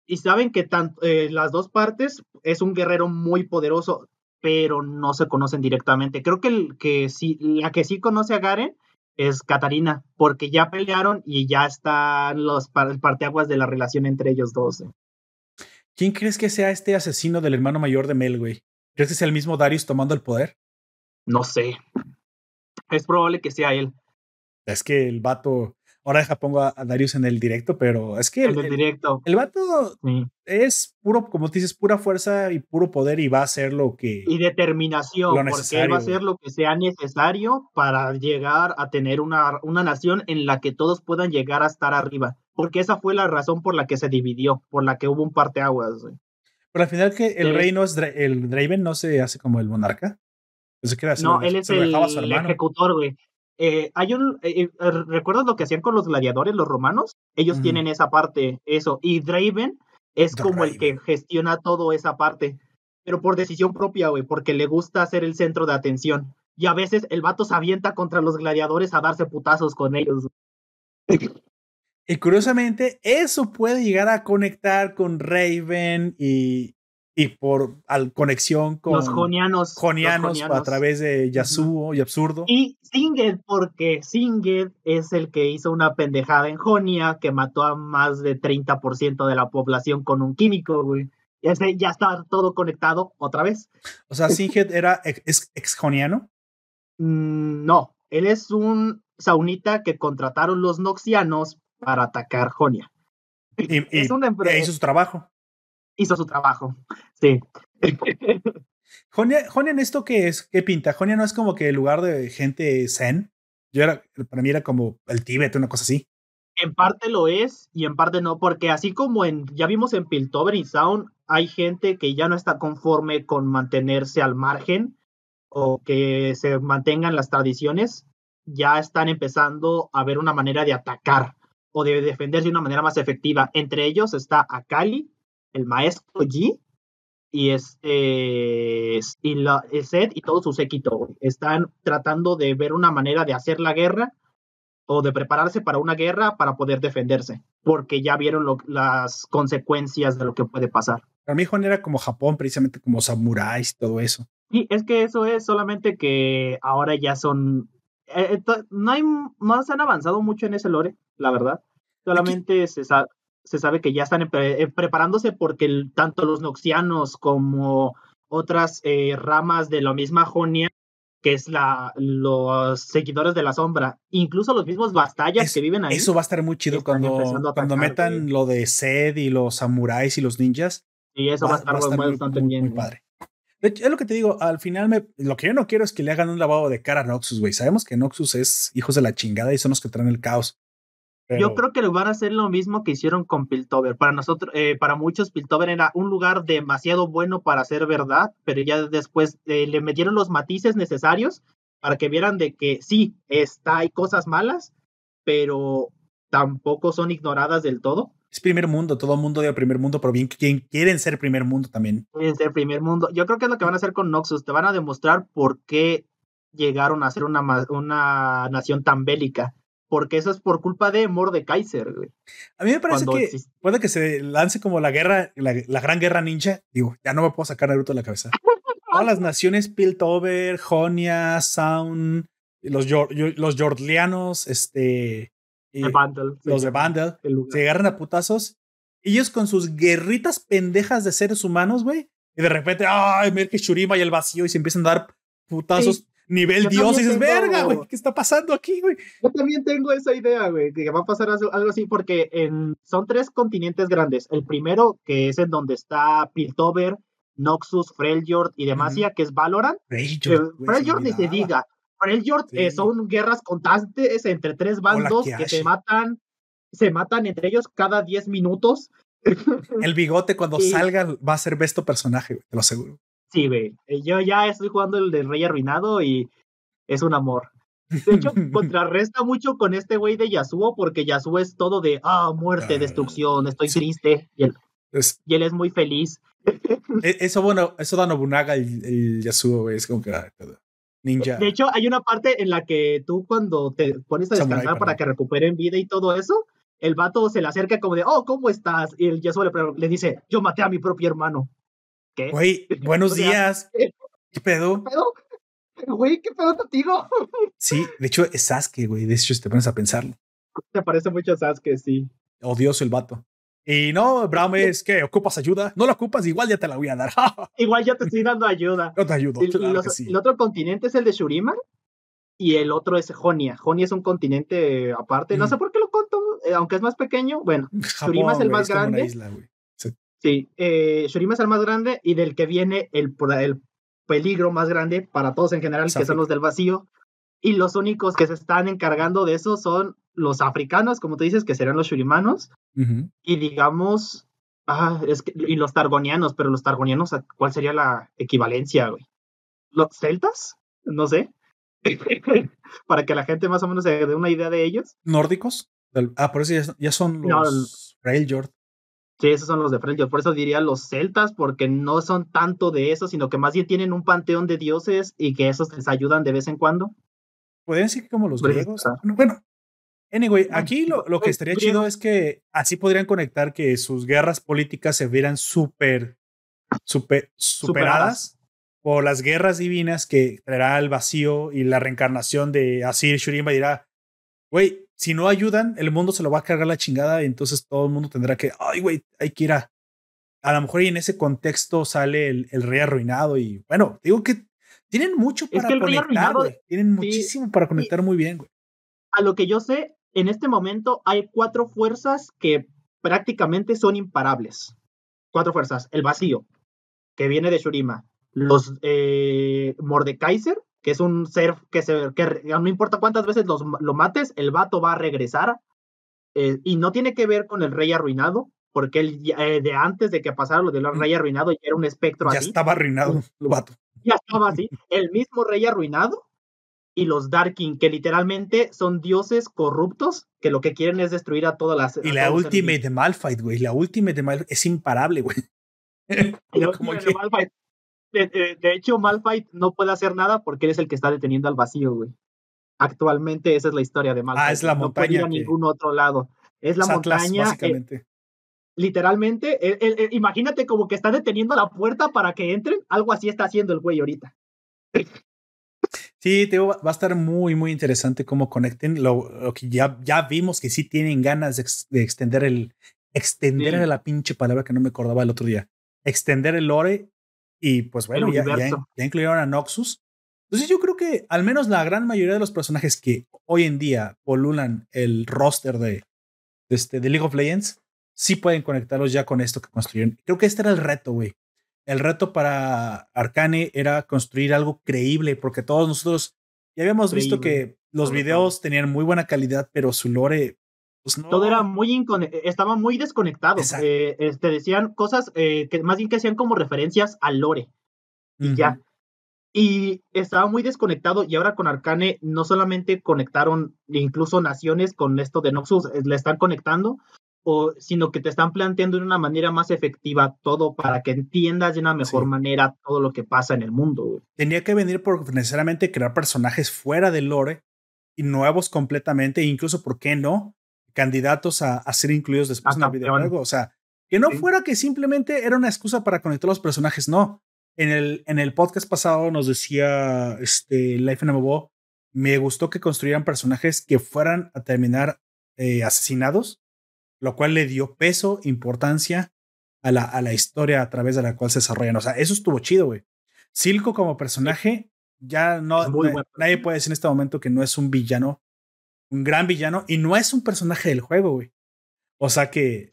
Y saben que tanto, eh, las dos partes es un guerrero muy poderoso, pero no se conocen directamente. Creo que, el, que sí, la que sí conoce a Garen es Katarina, porque ya pelearon y ya están los parteaguas de la relación entre ellos dos. Eh. ¿Quién crees que sea este asesino del hermano mayor de Mel, güey? ¿Crees que sea el mismo Darius tomando el poder? No sé. Es probable que sea él. Es que el vato, Ahora deja pongo a, Darius en el directo, pero es que el, el directo. El, vato es puro, como dices, pura fuerza y puro poder y va a hacer lo que. Y determinación, porque él va a hacer lo que sea necesario para llegar a tener una, una nación en la que todos puedan llegar a estar arriba. Porque esa fue la razón por la que se dividió, por la que hubo un parteaguas. Pero al final que el rey no es el Draven no se hace como el monarca. no, él es el, el ejecutor, güey. Eh, hay un, eh, eh, ¿recuerdas lo que hacían con los gladiadores, los romanos? Ellos tienen esa parte, eso, y Draven es como el que gestiona todo esa parte, pero por decisión propia, güey, porque le gusta ser el centro de atención. Y a veces el vato se avienta contra los gladiadores a darse putazos con ellos. Y curiosamente, eso puede llegar a conectar con Raven y, y por al, conexión con los jonianos, jonianos, a través de Yasuo y Absurdo. Y Singed, porque Singed es el que hizo una pendejada en Jonia que mató a más de 30% de la población con un químico, güey. Ya, ya está todo conectado otra vez. O sea, Singed era ex, ex joniano. Mm, no, él es un saunita que contrataron los noxianos para atacar Jonia. Y, es una empresa. hizo su trabajo hizo su trabajo. Sí. Jonia, en esto qué es? ¿Qué pinta? Jonia no es como que el lugar de gente zen. Yo era, para mí era como el Tíbet, una cosa así. En parte lo es y en parte no, porque así como en, ya vimos en Piltover y Sound, hay gente que ya no está conforme con mantenerse al margen o que se mantengan las tradiciones, ya están empezando a ver una manera de atacar o de defenderse de una manera más efectiva. Entre ellos está Akali, el maestro G y este y la Seth y todo su séquito están tratando de ver una manera de hacer la guerra o de prepararse para una guerra para poder defenderse, porque ya vieron las consecuencias de lo que puede pasar. Para mí Juan era como Japón, precisamente como samuráis y todo eso. Sí, es que eso es solamente que ahora ya son eh, eh, no hay no se han avanzado mucho en ese lore, la verdad. Solamente se, se sabe que ya están preparándose porque tanto los noxianos como otras eh, ramas de la misma Jonia, que es la, los seguidores de la sombra, incluso los mismos bastallas que viven ahí. Eso va a estar muy chido cuando, cuando metan lo de Sed y los samuráis y los ninjas. Y eso va, a estar, muy, padre. Es lo que te digo, al final me, lo que yo no quiero es que le hagan un lavado de cara a Noxus, güey. Sabemos que Noxus es hijos de la chingada y son los que traen el caos. Yo creo que van a hacer lo mismo que hicieron con Piltover. Para nosotros, eh, para muchos, Piltover era un lugar demasiado bueno para ser verdad, pero ya después eh, le metieron los matices necesarios para que vieran de que sí, está, hay cosas malas, pero tampoco son ignoradas del todo. Es primer mundo, todo el mundo de primer mundo, pero bien quien quieren ser primer mundo también. Quieren ser primer mundo. Yo creo que es lo que van a hacer con Noxus. Te van a demostrar por qué llegaron a ser una, una nación tan bélica porque eso es por culpa de Mordekaiser, güey. A mí me parece que puede que se lance como la guerra, la, gran guerra ninja. Digo, ya no me puedo sacar Naruto de la cabeza. Todas las naciones Piltover, Jonia, Sound, los, los Jordlianos, este. los de Vandal, se agarran a putazos. Ellos con sus guerritas pendejas de seres humanos, güey. Y de repente, ay, mira que Shurima y el vacío y se empiezan a dar putazos nivel Dios y dices, verga, güey, ¿qué está pasando aquí, güey? Yo también tengo esa idea, güey, que va a pasar algo así porque en, son tres continentes grandes. El primero, que es en donde está Piltover, Noxus, Freljord y Demacia, que es Valorant. Freljord, ni se diga. Freljord eh, son guerras constantes entre tres bandos que se matan, se matan entre ellos cada 10 minutos. El bigote cuando salga va a ser besto personaje, te lo aseguro. Sí, güey. Eh, yo ya estoy jugando el del Rey Arruinado y es un amor. De hecho, contrarresta mucho con este güey de Yasuo, porque Yasuo es todo de, ah, muerte, ah, destrucción, estoy triste. Y él, es, y él, es, muy feliz. E, eso, bueno, eso da Nobunaga el, el Yasuo, güey, es como que... Ah, ninja. De hecho, hay una parte en la que tú cuando te pones a descansar para que recuperen vida y todo eso, el vato se le acerca como de, oh, ¿cómo estás? Y el Yasuo le, le dice, yo maté a mi propio hermano. ¿Qué? Güey, buenos días. ¿Qué, pedo? ¿Qué pedo? Güey, ¿qué pedo contigo? Sí, de hecho es Sasuke, güey. De hecho, si te pones a pensarlo. Te parece mucho a Sasuke, sí. Odioso el vato. Y no, Braum es que ocupas ayuda. No la ocupas, igual ya te la voy a dar. igual ya te estoy dando ayuda. No te ayudo. El otro continente es el de Shurima y el otro es Jonia. Jonia es un continente aparte. No mm. sé por qué lo cuento, eh, aunque es más pequeño. Bueno, Shurima es el más grande. Isla, Sí, eh, Shurima es el más grande y del que viene el, el peligro más grande para todos en general, que son los del vacío. Y los únicos que se están encargando de eso son los africanos, como tú dices, que serán los shurimanos. Y digamos, ah, es que, y los targonianos, pero los targonianos, ¿cuál sería la equivalencia, güey? ¿Los celtas? No sé. Para que la gente más o menos se dé una idea de ellos. ¿Nórdicos? Ah, por eso ya, son los no, Sí, esos son los de Freljord. Por eso diría los celtas, porque no son tanto de eso, sino que más bien tienen un panteón de dioses y que esos les ayudan de vez en cuando. Pueden decir que como los griegos. Bueno, anyway, aquí lo, lo que estaría chido es que así podrían conectar que sus guerras políticas se vieran súper superadas, por las guerras divinas que traerá el vacío y la reencarnación de Asir Shurima dirá, güey, si no ayudan, el mundo se lo va a cargar la chingada y entonces todo el mundo tendrá que, ay, güey, hay que ir a... A lo mejor y en ese contexto sale el, rey arruinado y bueno, digo que tienen mucho para conectar, güey. Tienen muchísimo para conectar muy bien, güey. A lo que yo sé, en este momento hay cuatro fuerzas que prácticamente son imparables. Cuatro fuerzas. El vacío, que viene de Shurima. Los eh, Mordekaiser, que es un ser que, se, que no importa cuántas veces los, lo mates, el vato va a regresar. Eh, y no tiene que ver con el rey arruinado, porque él eh, de antes de que pasara lo del mm. rey arruinado ya era un espectro ya estaba arruinado el vato. Ya estaba así. El mismo rey arruinado y los Darkin, que literalmente son dioses corruptos que lo que quieren es destruir a todas las. Y la Ultimate de Malphite, güey. La Ultimate de Malphite es imparable, güey. de, hecho, Malphite no puede hacer nada porque él es el que está deteniendo al vacío, güey. Actualmente esa es la historia de Malphite. Ah, es la montaña. No puede ir a ningún otro lado. Es la montaña. Eh, básicamente. literalmente, imagínate como que está deteniendo la puerta para que entren. Algo así está haciendo el güey ahorita. Sí, te va a estar muy, muy interesante cómo conecten. Lo, que ya, ya vimos que sí tienen ganas de, extender el. Extender la pinche palabra que no me acordaba el otro día. Extender el lore. Y pues bueno, ya, ya, incluyeron a Noxus. Entonces yo creo que al menos la gran mayoría de los personajes que hoy en día polulan el roster de, este, de League of Legends sí pueden conectarlos ya con esto que construyeron. Creo que este era el reto, güey el reto para Arcane era construir algo creíble, porque todos nosotros ya habíamos visto que los videos tenían muy buena calidad, pero su lore, pues no. Todo era muy, estaba muy desconectado. Eh, este, decían cosas eh, que más bien que hacían como referencias al lore. Y ya. Y estaba muy desconectado y ahora con Arcane no solamente conectaron incluso naciones con esto de Noxus, eh, le están conectando, sino que te están planteando de una manera más efectiva todo para que entiendas de una mejor manera todo lo que pasa en el mundo. Tenía que venir por necesariamente crear personajes fuera del lore y nuevos completamente, incluso, ¿por qué no? Candidatos a, ser incluidos después en el videojuego. O sea, que no fuera que simplemente era una excusa para conectar los personajes, no. En el, en el podcast pasado nos decía este, Life MMO, me gustó que construyeran personajes que fueran a terminar eh, asesinados lo cual le dio peso, importancia a la, a la historia a través de la cual se desarrollan. O sea, eso estuvo chido, güey. Silco como personaje, ya no, nadie puede decir en este momento que no es un villano, un gran villano, y no es un personaje del juego, güey. O sea que,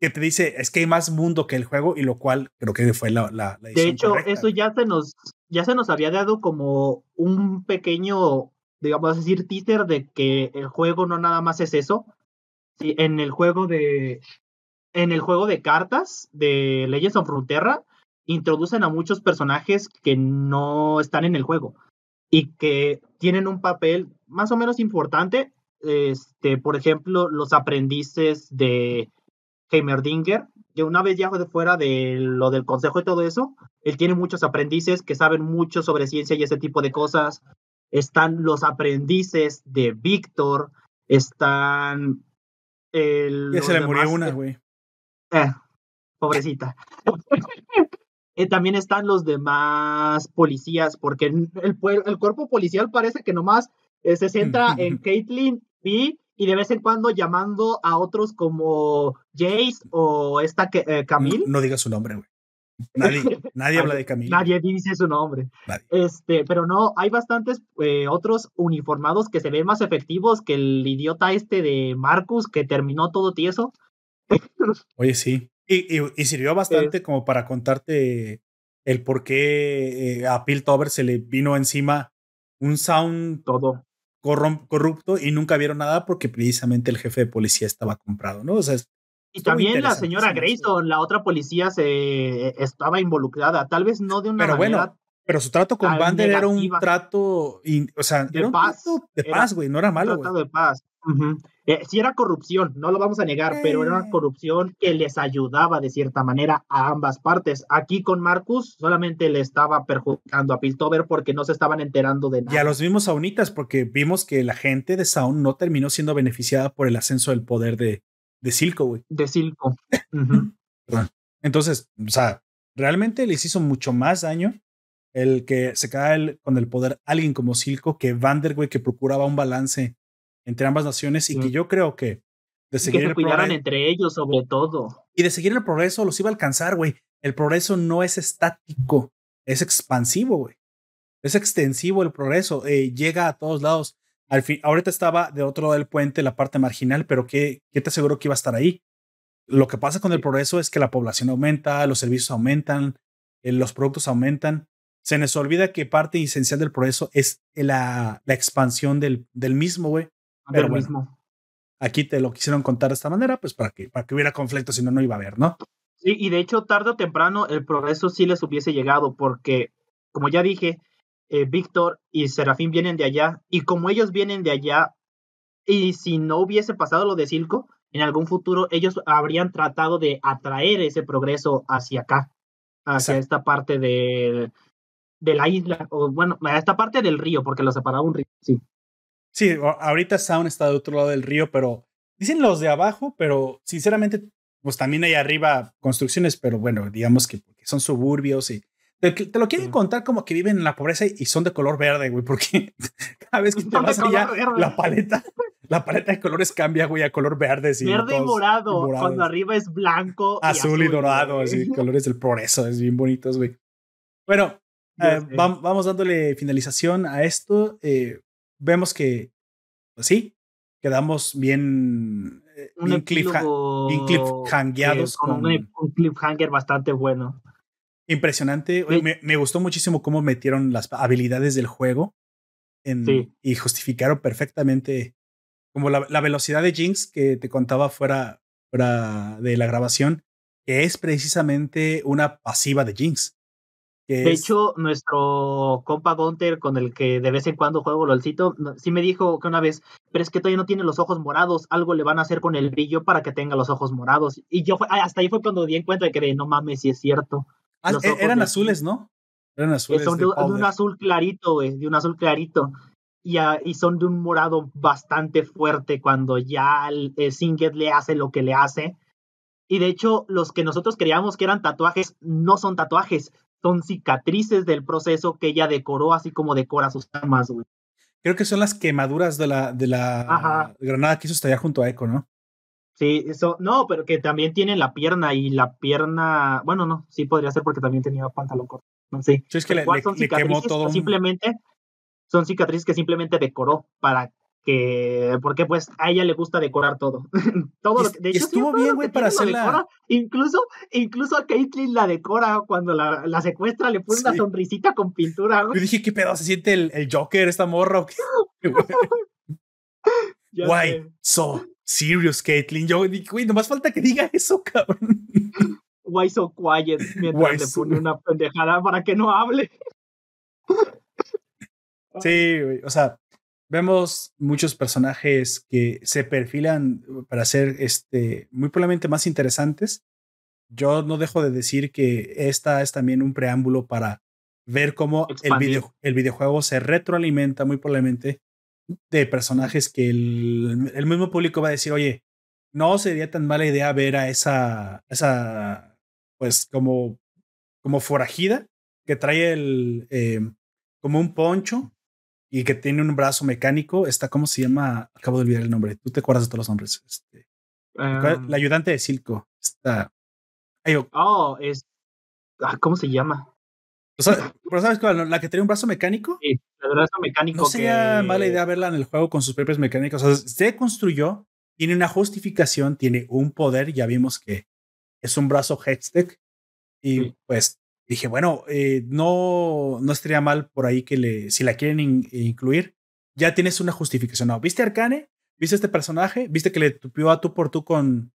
que te dice, es que hay más mundo que el juego, y lo cual creo que fue la, la, De hecho, eso ya se nos, ya se nos había dado como un pequeño, digamos decir, teaser de que el juego no nada más es eso, Sí, en el juego de. En el juego de cartas de Legends of Runeterra, introducen a muchos personajes que no están en el juego y que tienen un papel más o menos importante. Este, por ejemplo, los aprendices de Heimerdinger, que una vez ya de fuera de lo del consejo y todo eso, él tiene muchos aprendices que saben mucho sobre ciencia y ese tipo de cosas. Están los aprendices de Víctor, están ya se le murió una, güey. Eh, pobrecita. Eh, también están los demás policías, porque el, el, cuerpo policial parece que nomás eh, se centra en Caitlyn B y de vez en cuando llamando a otros como Jace o esta Camille. No, diga su nombre, güey. Nadie, nadie habla de Camille. Nadie dice su nombre. Este, pero no, hay bastantes eh, otros uniformados que se ven más efectivos que el idiota este de Marcus que terminó todo tieso. Oye, sí. Y, y, sirvió bastante como para contarte el por qué eh, a Piltover se le vino encima un sound todo corrupto y nunca vieron nada porque precisamente el jefe de policía estaba comprado, ¿no? O sea, y también la señora Grayson, la otra policía, se estaba involucrada, tal vez no de una pero Bueno, pero su trato con Bander era un trato, o sea, de paz, de paz, güey, no era malo. Un trato de paz. Eh, sí era corrupción, no lo vamos a negar, pero era una eh. corrupción que les ayudaba de cierta manera a ambas partes. Aquí con Marcus solamente le estaba perjudicando a Piltover porque no se estaban enterando de nada. Y a los mismos Saunitas, porque vimos que la gente de Sound no terminó siendo beneficiada por el ascenso del poder de, de Silco, güey. De Silco. Entonces, o sea, realmente les hizo mucho más daño el que se queda con el poder alguien como Silco que Vander, güey, que procuraba un balance entre ambas naciones y que yo creo que de seguir que se cuidaran entre ellos sobre todo. Y de seguir el progreso los iba a alcanzar, güey. El progreso no es estático, es expansivo, güey. Es extensivo el progreso, eh, llega a todos lados. Al fin, ahorita estaba de otro lado del puente, la parte marginal, pero ¿qué, ¿qué te aseguro que iba a estar ahí? Lo que pasa con el progreso es que la población aumenta, los servicios aumentan, eh, los productos aumentan. Se nos olvida que parte esencial del progreso es la, la expansión del, del mismo, güey. Pero mismo. Aquí te lo quisieron contar de esta manera, pues para que, para que hubiera conflicto, si no, no iba a haber, ¿no? Sí, y de hecho, tarde o temprano el progreso sí les hubiese llegado, porque, como ya dije, eh, Víctor y Serafín vienen de allá, y como ellos vienen de allá, y si no hubiese pasado lo de Silco, en algún futuro ellos habrían tratado de atraer ese progreso hacia acá, hacia esta parte de, de la isla, o bueno, a esta parte del río, porque lo separaba un río, sí. Sí, ahorita Sound está de otro lado del río, pero dicen los de abajo, pero sinceramente, pues también hay arriba construcciones, pero bueno, digamos que son suburbios y te, lo quieren contar como que viven en la pobreza y son de color verde, güey, porque cada vez que te vas allá, la paleta, la paleta de colores cambia, güey, a color verde. verde y morado, cuando arriba es blanco. Azul y, dorado, así, colores del progreso, es bien bonitos, güey. Bueno, eh, vamos dándole finalización a esto. Eh, vemos que, pues sí, quedamos bien, eh, bien, cliffhangeados. con, un cliffhanger bastante bueno. Impresionante. Me, gustó muchísimo cómo metieron las habilidades del juego en, y justificaron perfectamente como la, velocidad de Jinx que te contaba fuera, fuera de la grabación, que es precisamente una pasiva de Jinx. De hecho, nuestro compa Gunter, con el que de vez en cuando juego LOLcito, sí me dijo que una vez, pero es que todavía no tiene los ojos morados, algo le van a hacer con el brillo para que tenga los ojos morados. Y yo hasta ahí fue cuando di en cuenta de que no mames, si es cierto. Ah, e, eran azules, ¿no? Eran azules. Son de, un azul clarito, güey, de un azul clarito. Y, y, son de un morado bastante fuerte cuando ya el, Singet le hace lo que le hace. Y de hecho, los que nosotros creíamos que eran tatuajes no son tatuajes, son cicatrices del proceso que ella decoró, así como decora sus armas, güey. Creo que son las quemaduras de la, de la granada que hizo allá junto a Echo, ¿no? Sí, eso, no, pero que también tiene la pierna y la pierna, bueno, no, sí podría ser porque también tenía pantalón corto. Sí, es que le, quemó todo. Simplemente son cicatrices que simplemente decoró para que, porque pues a ella le gusta decorar todo. todo de hecho, estuvo bien, güey, para hacerla. Incluso, incluso a Caitlyn la decora cuando la, la secuestra, le pone una sonrisita con pintura. Yo dije, ¿qué pedo? ¿Se siente el, el Joker, esta morra? Guay, so serious, Caitlyn. Yo dije, güey, nomás falta que diga eso, cabrón. Why so quiet mientras le pone una pendejada para que no hable. Sí, güey. O sea, vemos muchos personajes que se perfilan para ser este, muy probablemente más interesantes. Yo no dejo de decir que esta es también un preámbulo para ver cómo el, video, el videojuego se retroalimenta muy probablemente de personajes que el, mismo público va a decir, oye, no sería tan mala idea ver a esa, esa pues como, como forajida que trae el, eh, como un poncho y que tiene un brazo mecánico. Está, ¿cómo se llama? Acabo de olvidar el nombre. Tú te acuerdas de todos los nombres. Este, la em. ayudante de Silco. Está. oh, es. Ah, ¿Cómo se llama? pero ¿sabes cuál? La que tiene un brazo mecánico. Sí, el brazo mecánico. No sería mala idea verla en el juego con sus propios mecánicos. O sea, se construyó, tiene una justificación, tiene un poder. Ya vimos que es un brazo Hextech. Y pues dije, bueno, eh, no, no estaría mal por ahí que le, si la quieren incluir, ya tienes una justificación. No, ¿viste Arcane? ¿Viste este personaje? ¿Viste que le tupió a tú por tú con,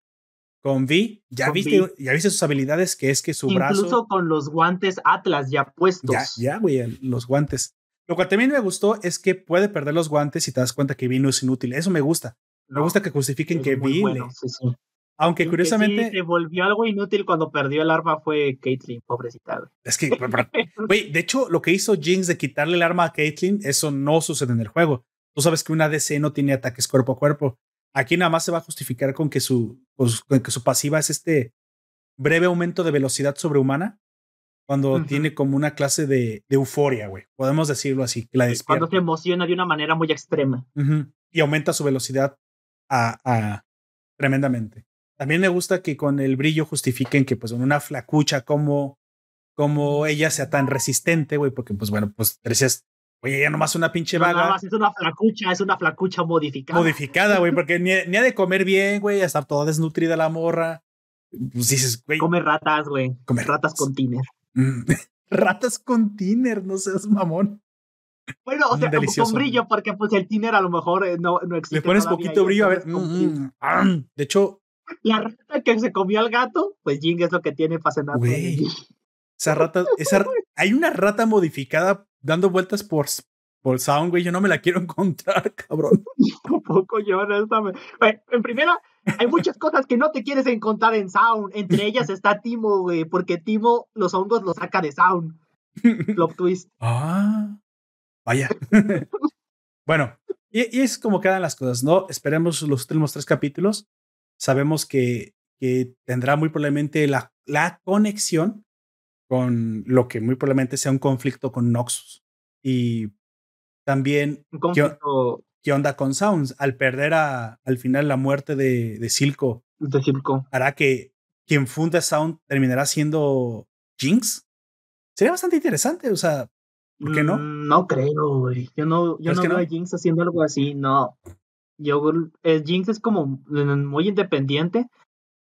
con V, ya viste, ya viste sus habilidades, que es que su brazo. Incluso con los guantes Atlas ya puestos. Ya, ya, güey, los guantes. Lo cual también me gustó es que puede perder los guantes y te das cuenta que V no es inútil. Eso me gusta. Me gusta que justifiquen que V. Aunque curiosamente. se volvió algo inútil cuando perdió el arma fue Caitlyn, pobrecita. Es que, güey, de hecho, lo que hizo Jinx de quitarle el arma a Caitlyn, eso no sucede en el juego. Tú sabes que una DC no tiene ataques cuerpo a cuerpo. Aquí nada más se va a justificar con que su, pues, con que su pasiva es este breve aumento de velocidad sobrehumana Cuando tiene como una clase de, euforia, güey. Podemos decirlo así, la Cuando se emociona de una manera muy extrema. Y aumenta su velocidad a, tremendamente. También me gusta que con el brillo justifiquen que pues en una flacucha como, como ella sea tan resistente, güey, porque pues bueno, pues decías, oye, ya nomás una pinche vaga. No, es una flacucha, es una flacucha modificada. Modificada, güey, porque ni, ni, ha de comer bien, güey, a estar toda desnutrida la morra. Pues dices, güey. Come ratas, güey. Come ratas, con tiner. Mm, ratas con tiner, no seas mamón. Bueno, o sea, con brillo, porque pues el tiner a lo mejor eh, no, no existe. Le pones poquito brillo, a ver. Mm, mm, de hecho. La rata que se comió al gato, pues Jing es lo que tiene para cenar. Güey. Esa rata, esa, hay una rata modificada dando vueltas por, por Sound, güey. Yo no me la quiero encontrar, cabrón. Tampoco yo, honestamente. En primera, hay muchas cosas que no te quieres encontrar en Sound. Entre ellas está Timo, güey, porque Timo los hongos los saca de Sound. Plot twist. Ah, vaya. bueno, y, es como quedan las cosas, ¿no? Esperemos los últimos tres capítulos. Sabemos que, que tendrá muy probablemente la, la conexión con lo que muy probablemente sea un conflicto con Noxus. Y también, ¿qué, onda con Sounds? Al perder a, al final la muerte de, de Silco, de Silco, hará que quien funda Sound terminará siendo Jinx. Sería bastante interesante, o sea, ¿por qué no? Mm, no creo, güey. Yo no, yo no veo a Jinx haciendo algo así, no. Yo, Jinx es como muy independiente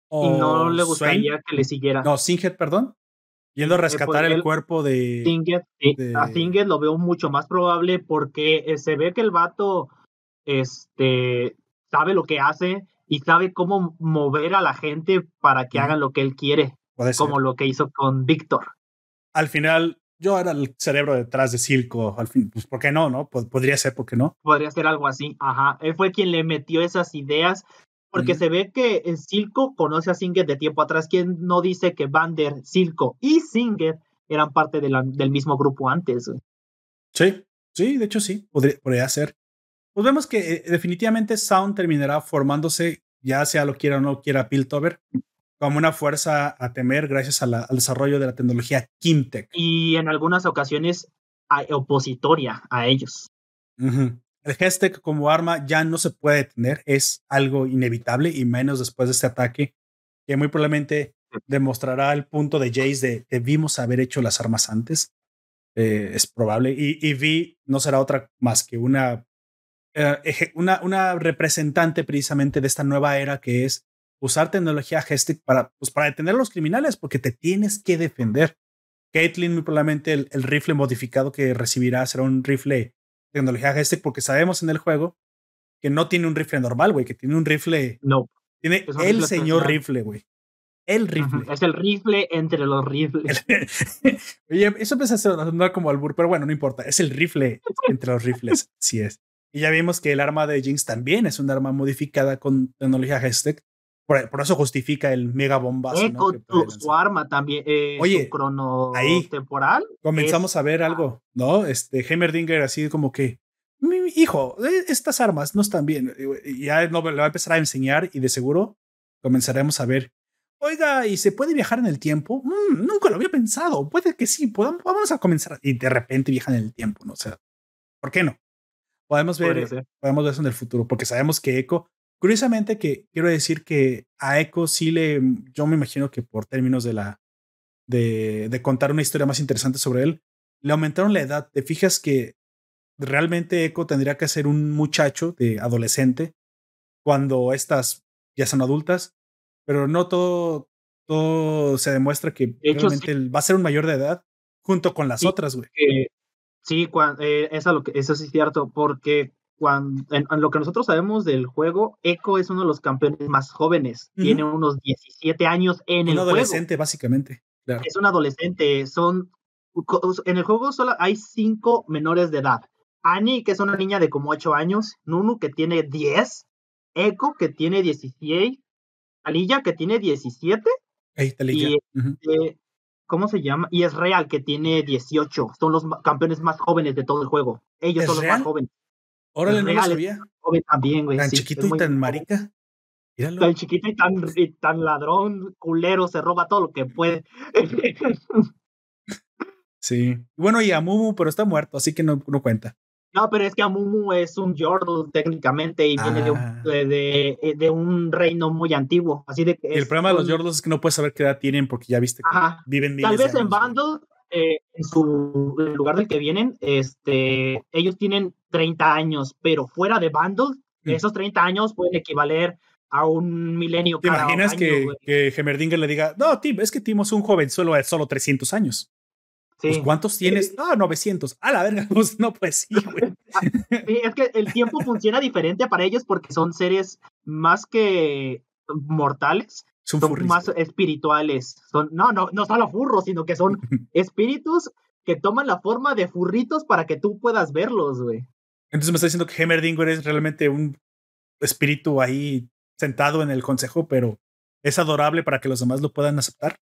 y no le gustaría que le siguiera. No, Singed, perdón. Yendo a eh, pues, rescatar el, cuerpo de, A Tinget lo veo mucho más probable porque eh, se ve que el vato este, sabe lo que hace y sabe cómo mover a la gente para que hagan lo que él quiere. como lo que hizo con Víctor. Al final, yo era el cerebro detrás de Silco. Al fin, pues, ¿por qué no? no? Podría ser, ¿por qué no? Podría ser algo así. Ajá. Él fue quien le metió esas ideas porque se ve que el Silco conoce a Singer de tiempo atrás. ¿Quién no dice que Vander, Silco y Singer eran parte del mismo grupo antes? Sí, sí, de hecho sí, podría, ser. Pues vemos que eh, definitivamente Sound terminará formándose, ya sea lo quiera o no quiera Piltover, como una fuerza a temer gracias al desarrollo de la tecnología Kimtech. Y en algunas ocasiones opositoria a ellos. El Hestec como arma ya no se puede detener, es algo inevitable y menos después de este ataque, que muy probablemente demostrará el punto de Jace de debimos haber hecho las armas antes. Eh, es probable. Y, y Vi no será otra más que una, eh, una, una representante precisamente de esta nueva era que es usar tecnología Hestec para, pues, para detener a los criminales, porque te tienes que defender. Caitlyn, muy probablemente el, el, rifle modificado que recibirá será un rifle tecnología Hestec porque sabemos en el juego que no tiene un rifle normal, güey, que tiene un rifle. No. Tiene el señor rifle, güey. El rifle. Es el rifle entre los rifles. Oye, eso empieza a sonar como albur, pero bueno, no importa. Es el rifle entre los rifles. Sí es. Y ya vimos que el arma de Jinx también es un arma modificada con tecnología Hestec. Por, eso justifica el mega bombazo. su arma también, eh, Oye, su crono ahí temporal. Comenzamos a ver algo, ¿no? Este Heimerdinger así como que, mi, hijo, e, estas armas no están bien. Y ya no, le va a empezar a enseñar y de seguro comenzaremos a ver. Oiga, ¿y se puede viajar en el tiempo? Mm, nunca lo había pensado. Puede que sí, podamos, vamos a comenzar. Y de repente viajan en el tiempo, ¿no? O sea, ¿por qué no? Podemos ver, podemos ver eso en el futuro, porque sabemos que Echo Curiosamente que quiero decir que a Echo sí le, yo me imagino que por términos de la, de, de contar una historia más interesante sobre él, le aumentaron la edad. Te fijas que realmente Echo tendría que ser un muchacho de adolescente cuando estas ya son adultas, pero no todo, todo se demuestra que realmente va a ser un mayor de edad junto con las otras, güey. sí, eh, eso, lo que, eso sí es cierto, porque cuando, en, lo que nosotros sabemos del juego, Echo es uno de los campeones más jóvenes. Tiene unos 17 años en el juego. Un adolescente, básicamente. Es un adolescente. Son, en el juego solo hay cinco menores de edad. Annie, que es una niña de como 8 años. Nunu, que tiene 10. Echo, que tiene 16. Alilla, que tiene 17. y, este, ¿Cómo se llama? Y es Real, que tiene 18. Son los campeones más jóvenes de todo el juego. Ellos son los más jóvenes. Órale, no lo sabía. También, güey. Tan chiquito y tan marica. Tan chiquito y tan, tan ladrón, culero, se roba todo lo que puede. Sí. Bueno, y Amumu, pero está muerto, así que no, no cuenta. No, pero es que Amumu es un Yordle técnicamente y viene de un, Ah. de, de- un reino muy antiguo. Así de que el problema de los Yordles es que no puedes saber qué edad tienen porque ya viste que Ajá. viven Tal vez en años. Bundle, eh, en su el lugar del que vienen, este, ellos tienen 30 años, pero fuera de Bundle, Mm. esos 30 años pueden equivaler a un milenio ¿Te cada imaginas año, que, güey. que Hemerdinger le diga, no, Tim, es que Tim es un jovenzuelo de solo 300 años? Sí. Pues, ¿Cuántos tienes? No, 900. A la verga, pues no, pues sí, güey. Sí, es que el tiempo funciona diferente para ellos porque son seres más que mortales, Son son más espirituales. Son, no, no, no solo furros, sino que son espíritus que toman la forma de furritos para que tú puedas verlos, güey. Entonces me está diciendo que Hemerdinger es realmente un espíritu ahí sentado en el consejo, pero es adorable para que los demás lo puedan aceptar.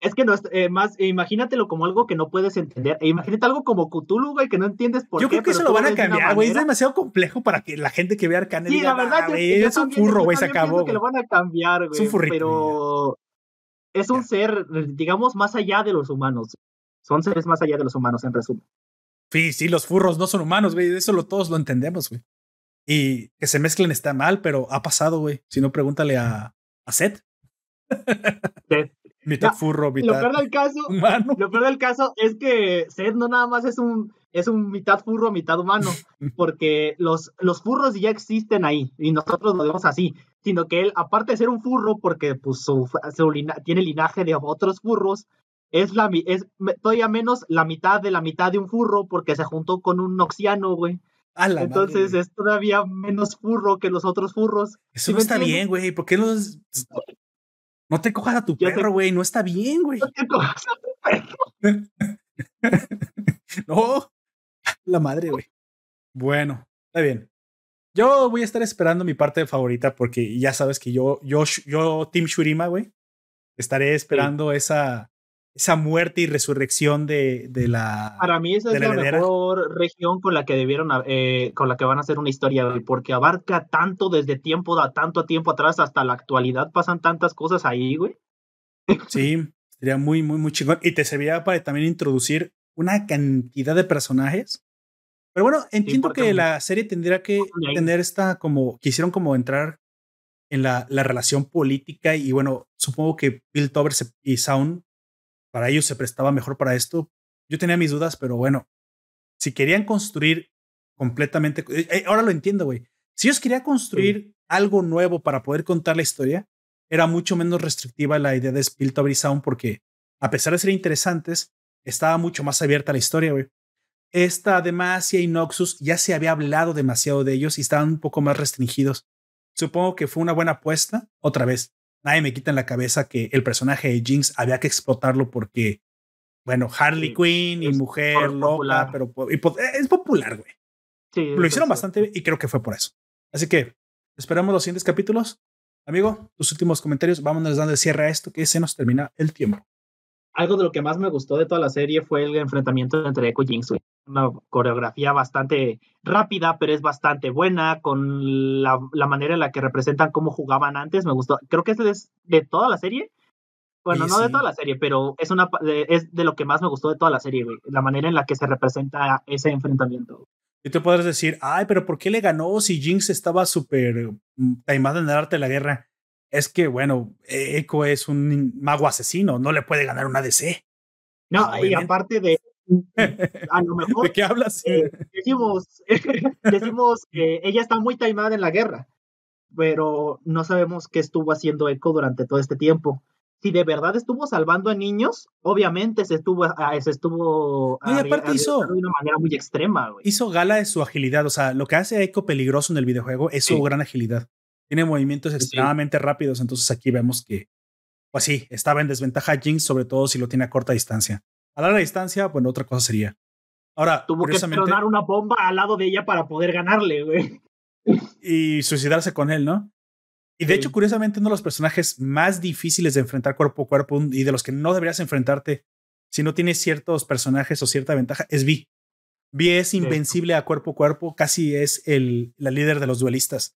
Es que no es eh, más, imagínatelo como algo que no puedes entender. E imagínate algo como Cthulhu, güey, que no entiendes por Yo qué. creo que eso lo van a cambiar, güey. Es demasiado complejo para que la gente que vea Arcane Sí, diga, la verdad, "Ah, yo- güey, yo es un furro, yo güey, se acabó. que lo güey". van a cambiar, Es un güey. furrito, Pero es un Ya. ser, digamos, más allá de los humanos. Son seres más allá de los humanos, en resumen. Sí, sí, los furros no son humanos, güey. Eso lo, todos lo entendemos, güey. Y que se mezclen está mal, pero ha pasado, güey. Si no, pregúntale a, a Seth. Seth. Mitad No, furro, Lo mitad peor del caso, humano. lo peor del caso es que Seth no nada más es un, es un mitad furro, mitad humano, porque los, los furros ya existen ahí y nosotros lo vemos así, sino que él, aparte de ser un furro, porque pues su, su lina- tiene linaje de otros furros, es, la, es todavía menos la mitad de la mitad de un furro porque se juntó con un noxiano, güey. Entonces madre, es todavía menos furro que los otros furros. Eso ¿sí no está bien, güey. ¿Por qué no, es- no te cojas a tu Yo te- perro, güey? No está bien, güey. ¿Qué cosa? No, la madre, güey. Bueno, está bien. Yo voy a estar esperando mi parte favorita porque ya sabes que yo, yo, yo, Team Shurima, güey, estaré esperando esa, esa muerte y resurrección de, de la. Para mí esa es la mejor región con la que debieron, eh, con la que van a hacer una historia, porque abarca tanto desde tiempo, da tanto tiempo atrás hasta la actualidad, pasan tantas cosas ahí, güey. Sí, sería muy, muy, muy chingón. Y te serviría para también introducir una cantidad de personajes. Pero bueno, entiendo que la serie tendría que tener esta como, quisieron como entrar en la, la relación política y bueno, supongo que Bill Tober se- y Sound, para ellos se prestaba mejor para esto. Yo tenía mis dudas, pero bueno, si querían construir completamente, eh, eh, ahora lo entiendo, güey. Si ellos querían construir algo nuevo para poder contar la historia, era mucho menos restrictiva la idea de Spiltover Sound porque, a pesar de ser interesantes, estaba mucho más abierta la historia, güey. Esta Demacia y Noxus ya se había hablado demasiado de ellos y estaban un poco más restringidos. Supongo que fue una buena apuesta. Otra vez, nadie me quita en la cabeza que el personaje de Jinx había que explotarlo porque, bueno, Harley Sí, Quinn y mujer loca, pero y po- es popular, güey. Sí, Lo hicieron bastante bien y creo que fue por eso. Así que esperamos los siguientes capítulos. Amigo, tus últimos comentarios. Vámonos dando el cierre a esto que se nos termina el tiempo. Algo de lo que más me gustó de toda la serie fue el enfrentamiento entre Echo y Jinx, güey. Una coreografía bastante rápida, pero es bastante buena, con la, la manera en la que representan cómo jugaban antes, me gustó. Creo que ese es de toda la serie. Bueno, no de toda la serie, pero es, una, es de lo que más me gustó de toda la serie, güey. La manera en la que se representa ese enfrentamiento. Y tú podrás decir, ay, pero ¿por qué le ganó si Jinx estaba súper mm, taimada en el arte de la guerra? Es que, bueno, Echo es un mago asesino, no le puede ganar una DC. No, y aparte de, a lo mejor ¿De qué hablas? eh, decimos, decimos que ella está muy taimada en la guerra, pero no sabemos qué estuvo haciendo Echo durante todo este tiempo. Si de verdad estuvo salvando a niños, obviamente se estuvo, ah, se estuvo No, y aparte hizo- de una manera muy extrema, güey. Hizo gala de su agilidad. O sea, lo que hace a Echo peligroso en el videojuego es su gran agilidad. Tiene movimientos Sí. extremadamente rápidos. Entonces aquí vemos que, pues sí, estaba en desventaja Jinx, sobre todo si lo tiene a corta distancia. A larga distancia, bueno, otra cosa sería. Ahora, Tuvo que tronar una bomba al lado de ella para poder ganarle, güey. y suicidarse con él, ¿no? Y de Sí. hecho, curiosamente, uno de los personajes más difíciles de enfrentar cuerpo a cuerpo y de los que no deberías enfrentarte si no tienes ciertos personajes o cierta ventaja es Vi. Vi es invencible a cuerpo a cuerpo, casi es el, la líder de los duelistas.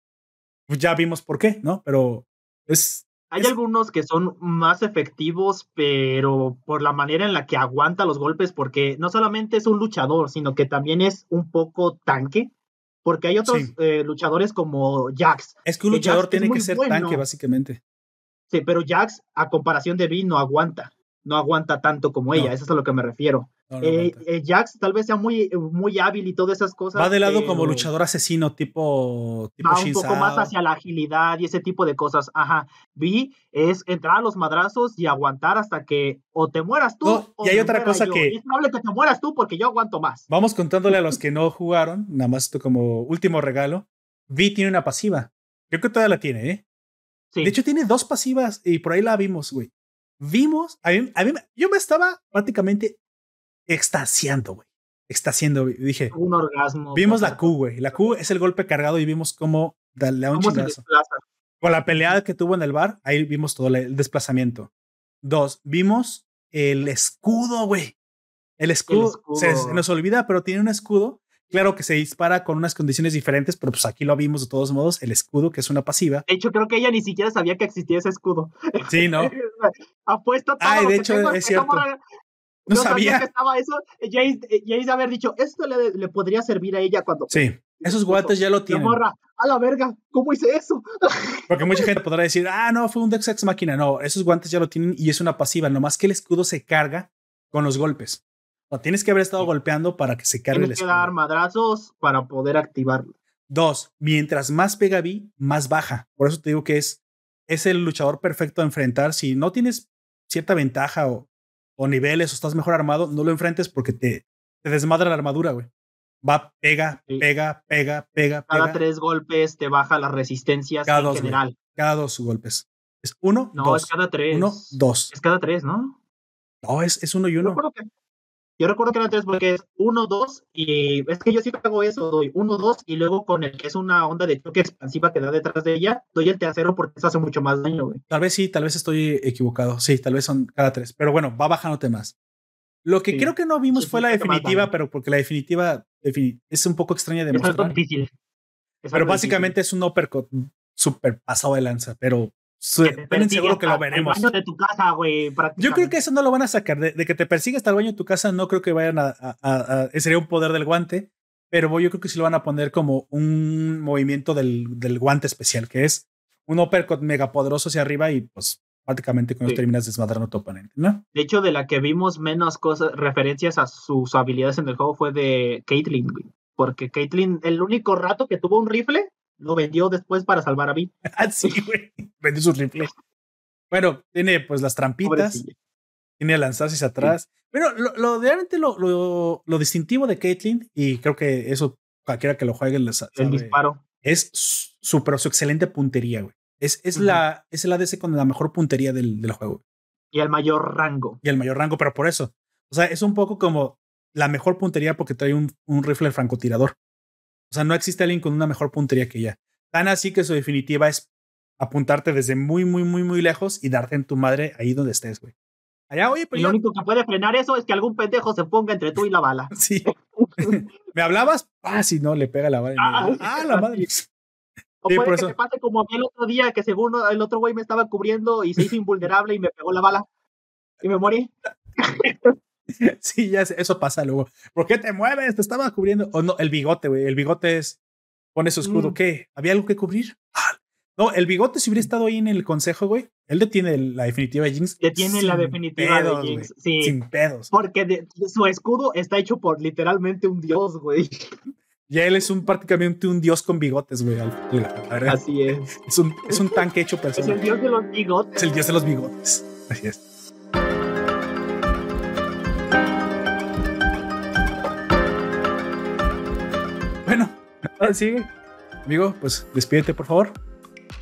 Pues ya vimos por qué, ¿no? Pero es Hay algunos que son más efectivos, pero por la manera en la que aguanta los golpes, porque no solamente es un luchador, sino que también es un poco tanque, porque hay otros eh, luchadores como Jax. Es que un luchador tiene que ser tanque, básicamente. Sí, pero Jax, a comparación de Vi, no aguanta. No aguanta tanto como ella, eso es a lo que me refiero. Eh, eh, Jax tal vez sea muy, muy hábil y todas esas cosas. Va de lado como luchador asesino, tipo. tipo va un poco más hacia la agilidad y ese tipo de cosas. Ajá. Vi es entrar a los madrazos y aguantar hasta que o te mueras tú. y hay otra cosa que. es probable que te mueras tú porque yo aguanto más. Vamos contándole a los que no jugaron, nada más esto como último regalo. Vi tiene una pasiva. Creo que todavía la tiene, ¿eh? Sí. De hecho, tiene dos pasivas y por ahí la vimos, güey. Vimos, a mí, a mí, yo me estaba prácticamente extasiando, güey. Extasiando, dije. Un orgasmo. Vimos la Q, güey. La Q es el golpe cargado y vimos cómo darle un chingazo. Con la pelea que tuvo en el bar, ahí vimos todo el desplazamiento. Dos, vimos el escudo, güey. El escudo, Se, nos olvida, pero tiene un escudo. Claro que se dispara con unas condiciones diferentes, pero pues aquí lo vimos de todos modos, el escudo, que es una pasiva. De hecho, creo que ella ni siquiera sabía que existía ese escudo. Sí, ¿no? Apuesto todo. Ay, de hecho, es cierto. No sabía. que estaba eso. Jace, Jace haber dicho, esto le, le, podría servir a ella cuando. Sí, esos guantes ya lo tienen. Morra, a la verga, ¿cómo hice eso? Porque mucha gente podrá decir, ah, no, fue un Dex Ex máquina. No, esos guantes ya lo tienen y es una pasiva. Nomás que el escudo se carga con los golpes. O tienes que haber estado golpeando para que se cargue el escudo. Tienes que dar madrazos para poder activarlo. Dos, mientras más pega Vi, más baja. Por eso te digo que es, es el luchador perfecto a enfrentar. Si no tienes cierta ventaja o o niveles o estás mejor armado, no lo enfrentes porque te, te desmadra la armadura, güey. Va, pega, pega, pega, pega. Cada tres golpes te baja las resistencias cada en dos, general. Cada dos golpes. ¿Es uno? No, es cada tres. Uno, dos. Es cada tres, ¿no? No, es, es uno y uno. Yo recuerdo que era tres porque es uno, dos, y es que yo siempre hago eso, doy uno, dos, y luego con el que es una onda de choque expansiva que da detrás de ella, doy el tercero porque eso hace mucho más daño, güey. Tal vez sí, tal vez estoy equivocado. Sí, tal vez son cada tres. Pero bueno, va bajándote más. Lo que creo que no vimos fue la definitiva, pero porque la definitiva es un poco extraña de mostrar. Es difícil. pero básicamente es un uppercut súper pasado de lanza, pero Ven seguro que lo veremos. de tu casa, Yo creo que eso no lo van a sacar. De, que te persiga hasta el baño de tu casa, no creo que vayan a, a, Sería un poder del guante. Pero yo creo que sí lo van a poner como un movimiento del, del guante especial, que es un uppercut mega poderoso hacia arriba y pues prácticamente con eso terminas desmadrando a tu oponente, ¿no? De hecho, de la que vimos menos cosas, referencias a sus habilidades en el juego fue de Caitlyn, Porque Caitlyn, el único rato que tuvo un rifle lo vendió después para salvar a Vi. ah, sí, güey. Vendió su rifle. Bueno, tiene pues las trampitas. Tiene lanzarse hacia atrás. Pero lo, lo realmente lo, lo, lo, distintivo de Caitlyn, y creo que eso cualquiera que lo juegue les sabe, El disparo. Es su, pero su excelente puntería, güey. Es, es, la, es el ADC con la mejor puntería del, del juego. Y el mayor rango. Y el mayor rango, pero por eso. O sea, es un poco como la mejor puntería porque trae un, un rifle francotirador. O sea, no existe alguien con una mejor puntería que ella. Tan así que su definitiva es apuntarte desde muy, muy, muy, muy lejos y darte en tu madre ahí donde estés, güey. Allá, oye, pues. Y lo único que puede frenar eso es que algún pendejo se ponga entre tú y la bala. Sí. ¿Me hablabas? Ah, si no, le pega la bala. Ah, ah, la madre. O puede que te pase como a mí el otro día, que según el otro güey me estaba cubriendo y se hizo invulnerable y me pegó la bala. Y me morí. sí, ya eso pasa luego. ¿Por qué te mueves? Te estaba cubriendo. O no, el bigote, güey. El bigote es. Pone su escudo. Mm. ¿Qué? ¿Había algo que cubrir? Ah, no, el bigote, si hubiera estado ahí en el consejo, güey, él detiene la definitiva de Jinx. Detiene la definitiva de Jinx. Sí. Sin pedos. Porque su escudo está hecho por literalmente un dios, güey. Ya él es un prácticamente un dios con bigotes, güey. Así es. Es un, es un tanque hecho persona. Es el dios de los bigotes. Es el dios de los bigotes. Así es. Ahora sí, amigo, pues despídete, por favor.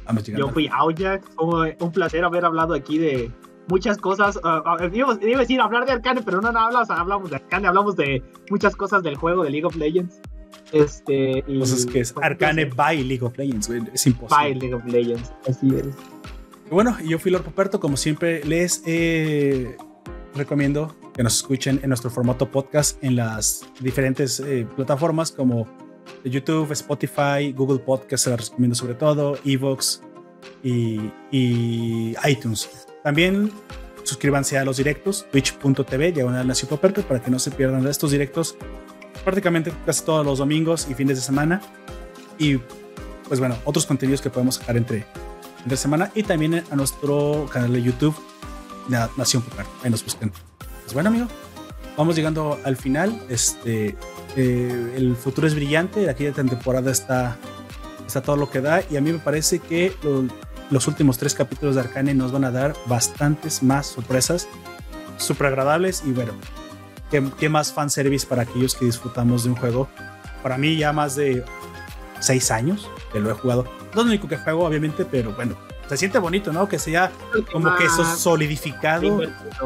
Vamos Yo fui Aoyak, un placer haber hablado aquí de muchas cosas. Uh, iba, a decir hablar de Arcane, pero no, no hablamos, hablamos de Arcane, hablamos de muchas cosas del juego de League of Legends. Este, y, pues que es pues, Arcane by League of Legends. Es imposible. By League of Legends, así es. bueno, yo fui Lord Poperto, como siempre, les eh, recomiendo que nos escuchen en nuestro formato podcast en las diferentes eh, plataformas como YouTube, Spotify, Google Podcast, se las recomiendo sobre todo, Evox y, iTunes. También suscríbanse a los directos, twitch.tv, diagonal Nación Poperto, para que no se pierdan estos directos prácticamente casi todos los domingos y fines de semana. Y pues bueno, otros contenidos que podemos sacar entre, entre semana y también a nuestro canal de YouTube, Nación Poperto. Ahí nos buscan. Pues bueno, amigo, vamos llegando al final. Este, eh, el futuro es brillante, aquella temporada está, está todo lo que da y a mí me parece que los últimos tres capítulos de Arcane nos van a dar bastantes más sorpresas, súper agradables y bueno, ¿qué, qué más fanservice para aquellos que disfrutamos de un juego. Para mí ya más de seis años que lo he jugado. No es lo único que juego, obviamente, pero bueno, se siente bonito, ¿no? Que sea como que eso solidificado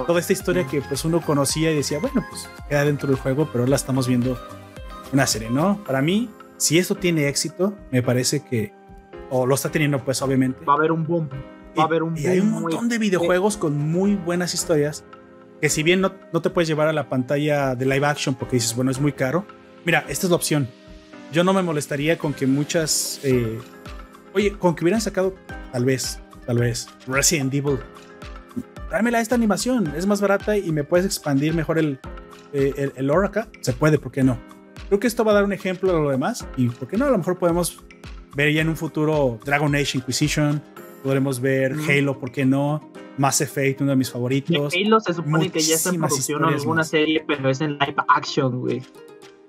toda esta historia que pues uno conocía y decía, bueno, pues queda dentro del juego, pero ahora la estamos viendo una serie, ¿no? Para mí, si esto tiene éxito, me parece que o lo está teniendo, pues obviamente. Va a haber un boom. Va a haber un y, hay un montón de videojuegos con muy buenas historias que si bien no, no, te puedes llevar a la pantalla de live action porque dices, bueno, es muy caro. Mira, esta es la opción. Yo no me molestaría con que muchas... Eh, oye, con que hubieran sacado, tal vez, tal vez, Resident Evil. Tráemela esta animación, es más barata y me puedes expandir mejor el, eh, el, el lore acá. Se puede, ¿por qué no? Creo que esto va a dar un ejemplo de lo demás y, ¿por qué no? A lo mejor podemos ver ya en un futuro Dragon Age Inquisition, podremos ver mm. Halo, ¿por qué no? Mass Effect, uno de mis favoritos. Halo se supone que ya está en producción alguna serie, pero es en live action, güey.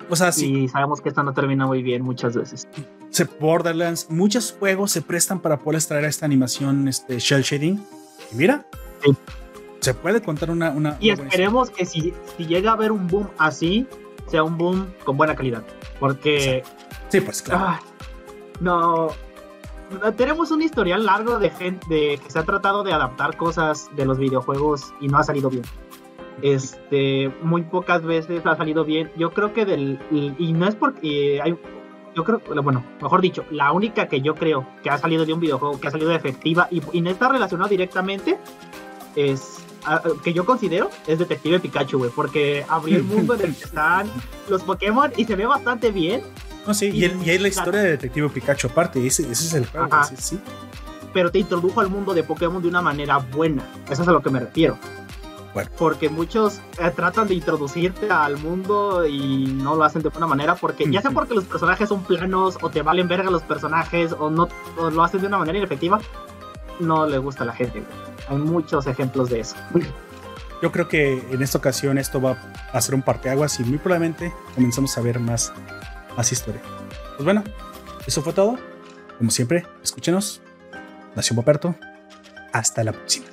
O sea, sí. Y sabemos que esto no termina muy bien muchas veces. Se Borderlands, muchos juegos se prestan para poder extraer esta animación este, shell shading. Y mira, sí. se puede contar una. una y esperemos que si, si llega a haber un boom así, sea un boom con buena calidad. Porque. Sí, pues claro. Ah, no. Tenemos un historial largo de gente de que se ha tratado de adaptar cosas de los videojuegos y no ha salido bien. Este, muy pocas veces ha salido bien. Yo creo que del. Y, no es porque hay. Yo creo, bueno, mejor dicho, la única que yo creo que ha salido de un videojuego, que ha salido efectiva y, y no está relacionado directamente, es que yo considero es Detective Pikachu, güey, porque abrió el mundo en el que están los Pokémon y se ve bastante bien. No, sí, y, y, hay la historia de Detective Pikachu aparte, ese, ese es el juego, sí. Pero te introdujo al mundo de Pokémon de una manera buena, eso es a lo que me refiero. Bueno. Porque muchos eh, tratan de introducirte al mundo y no lo hacen de buena manera, porque ya sea porque los personajes son planos o te valen verga los personajes o no o lo hacen de una manera inefectiva, no le gusta a la gente. Hay muchos ejemplos de eso. Yo creo que en esta ocasión esto va a ser un parteaguas y muy probablemente comenzamos a ver más, más historia. Pues bueno, eso fue todo. Como siempre, escúchenos. Nación Poperto. Hasta la próxima.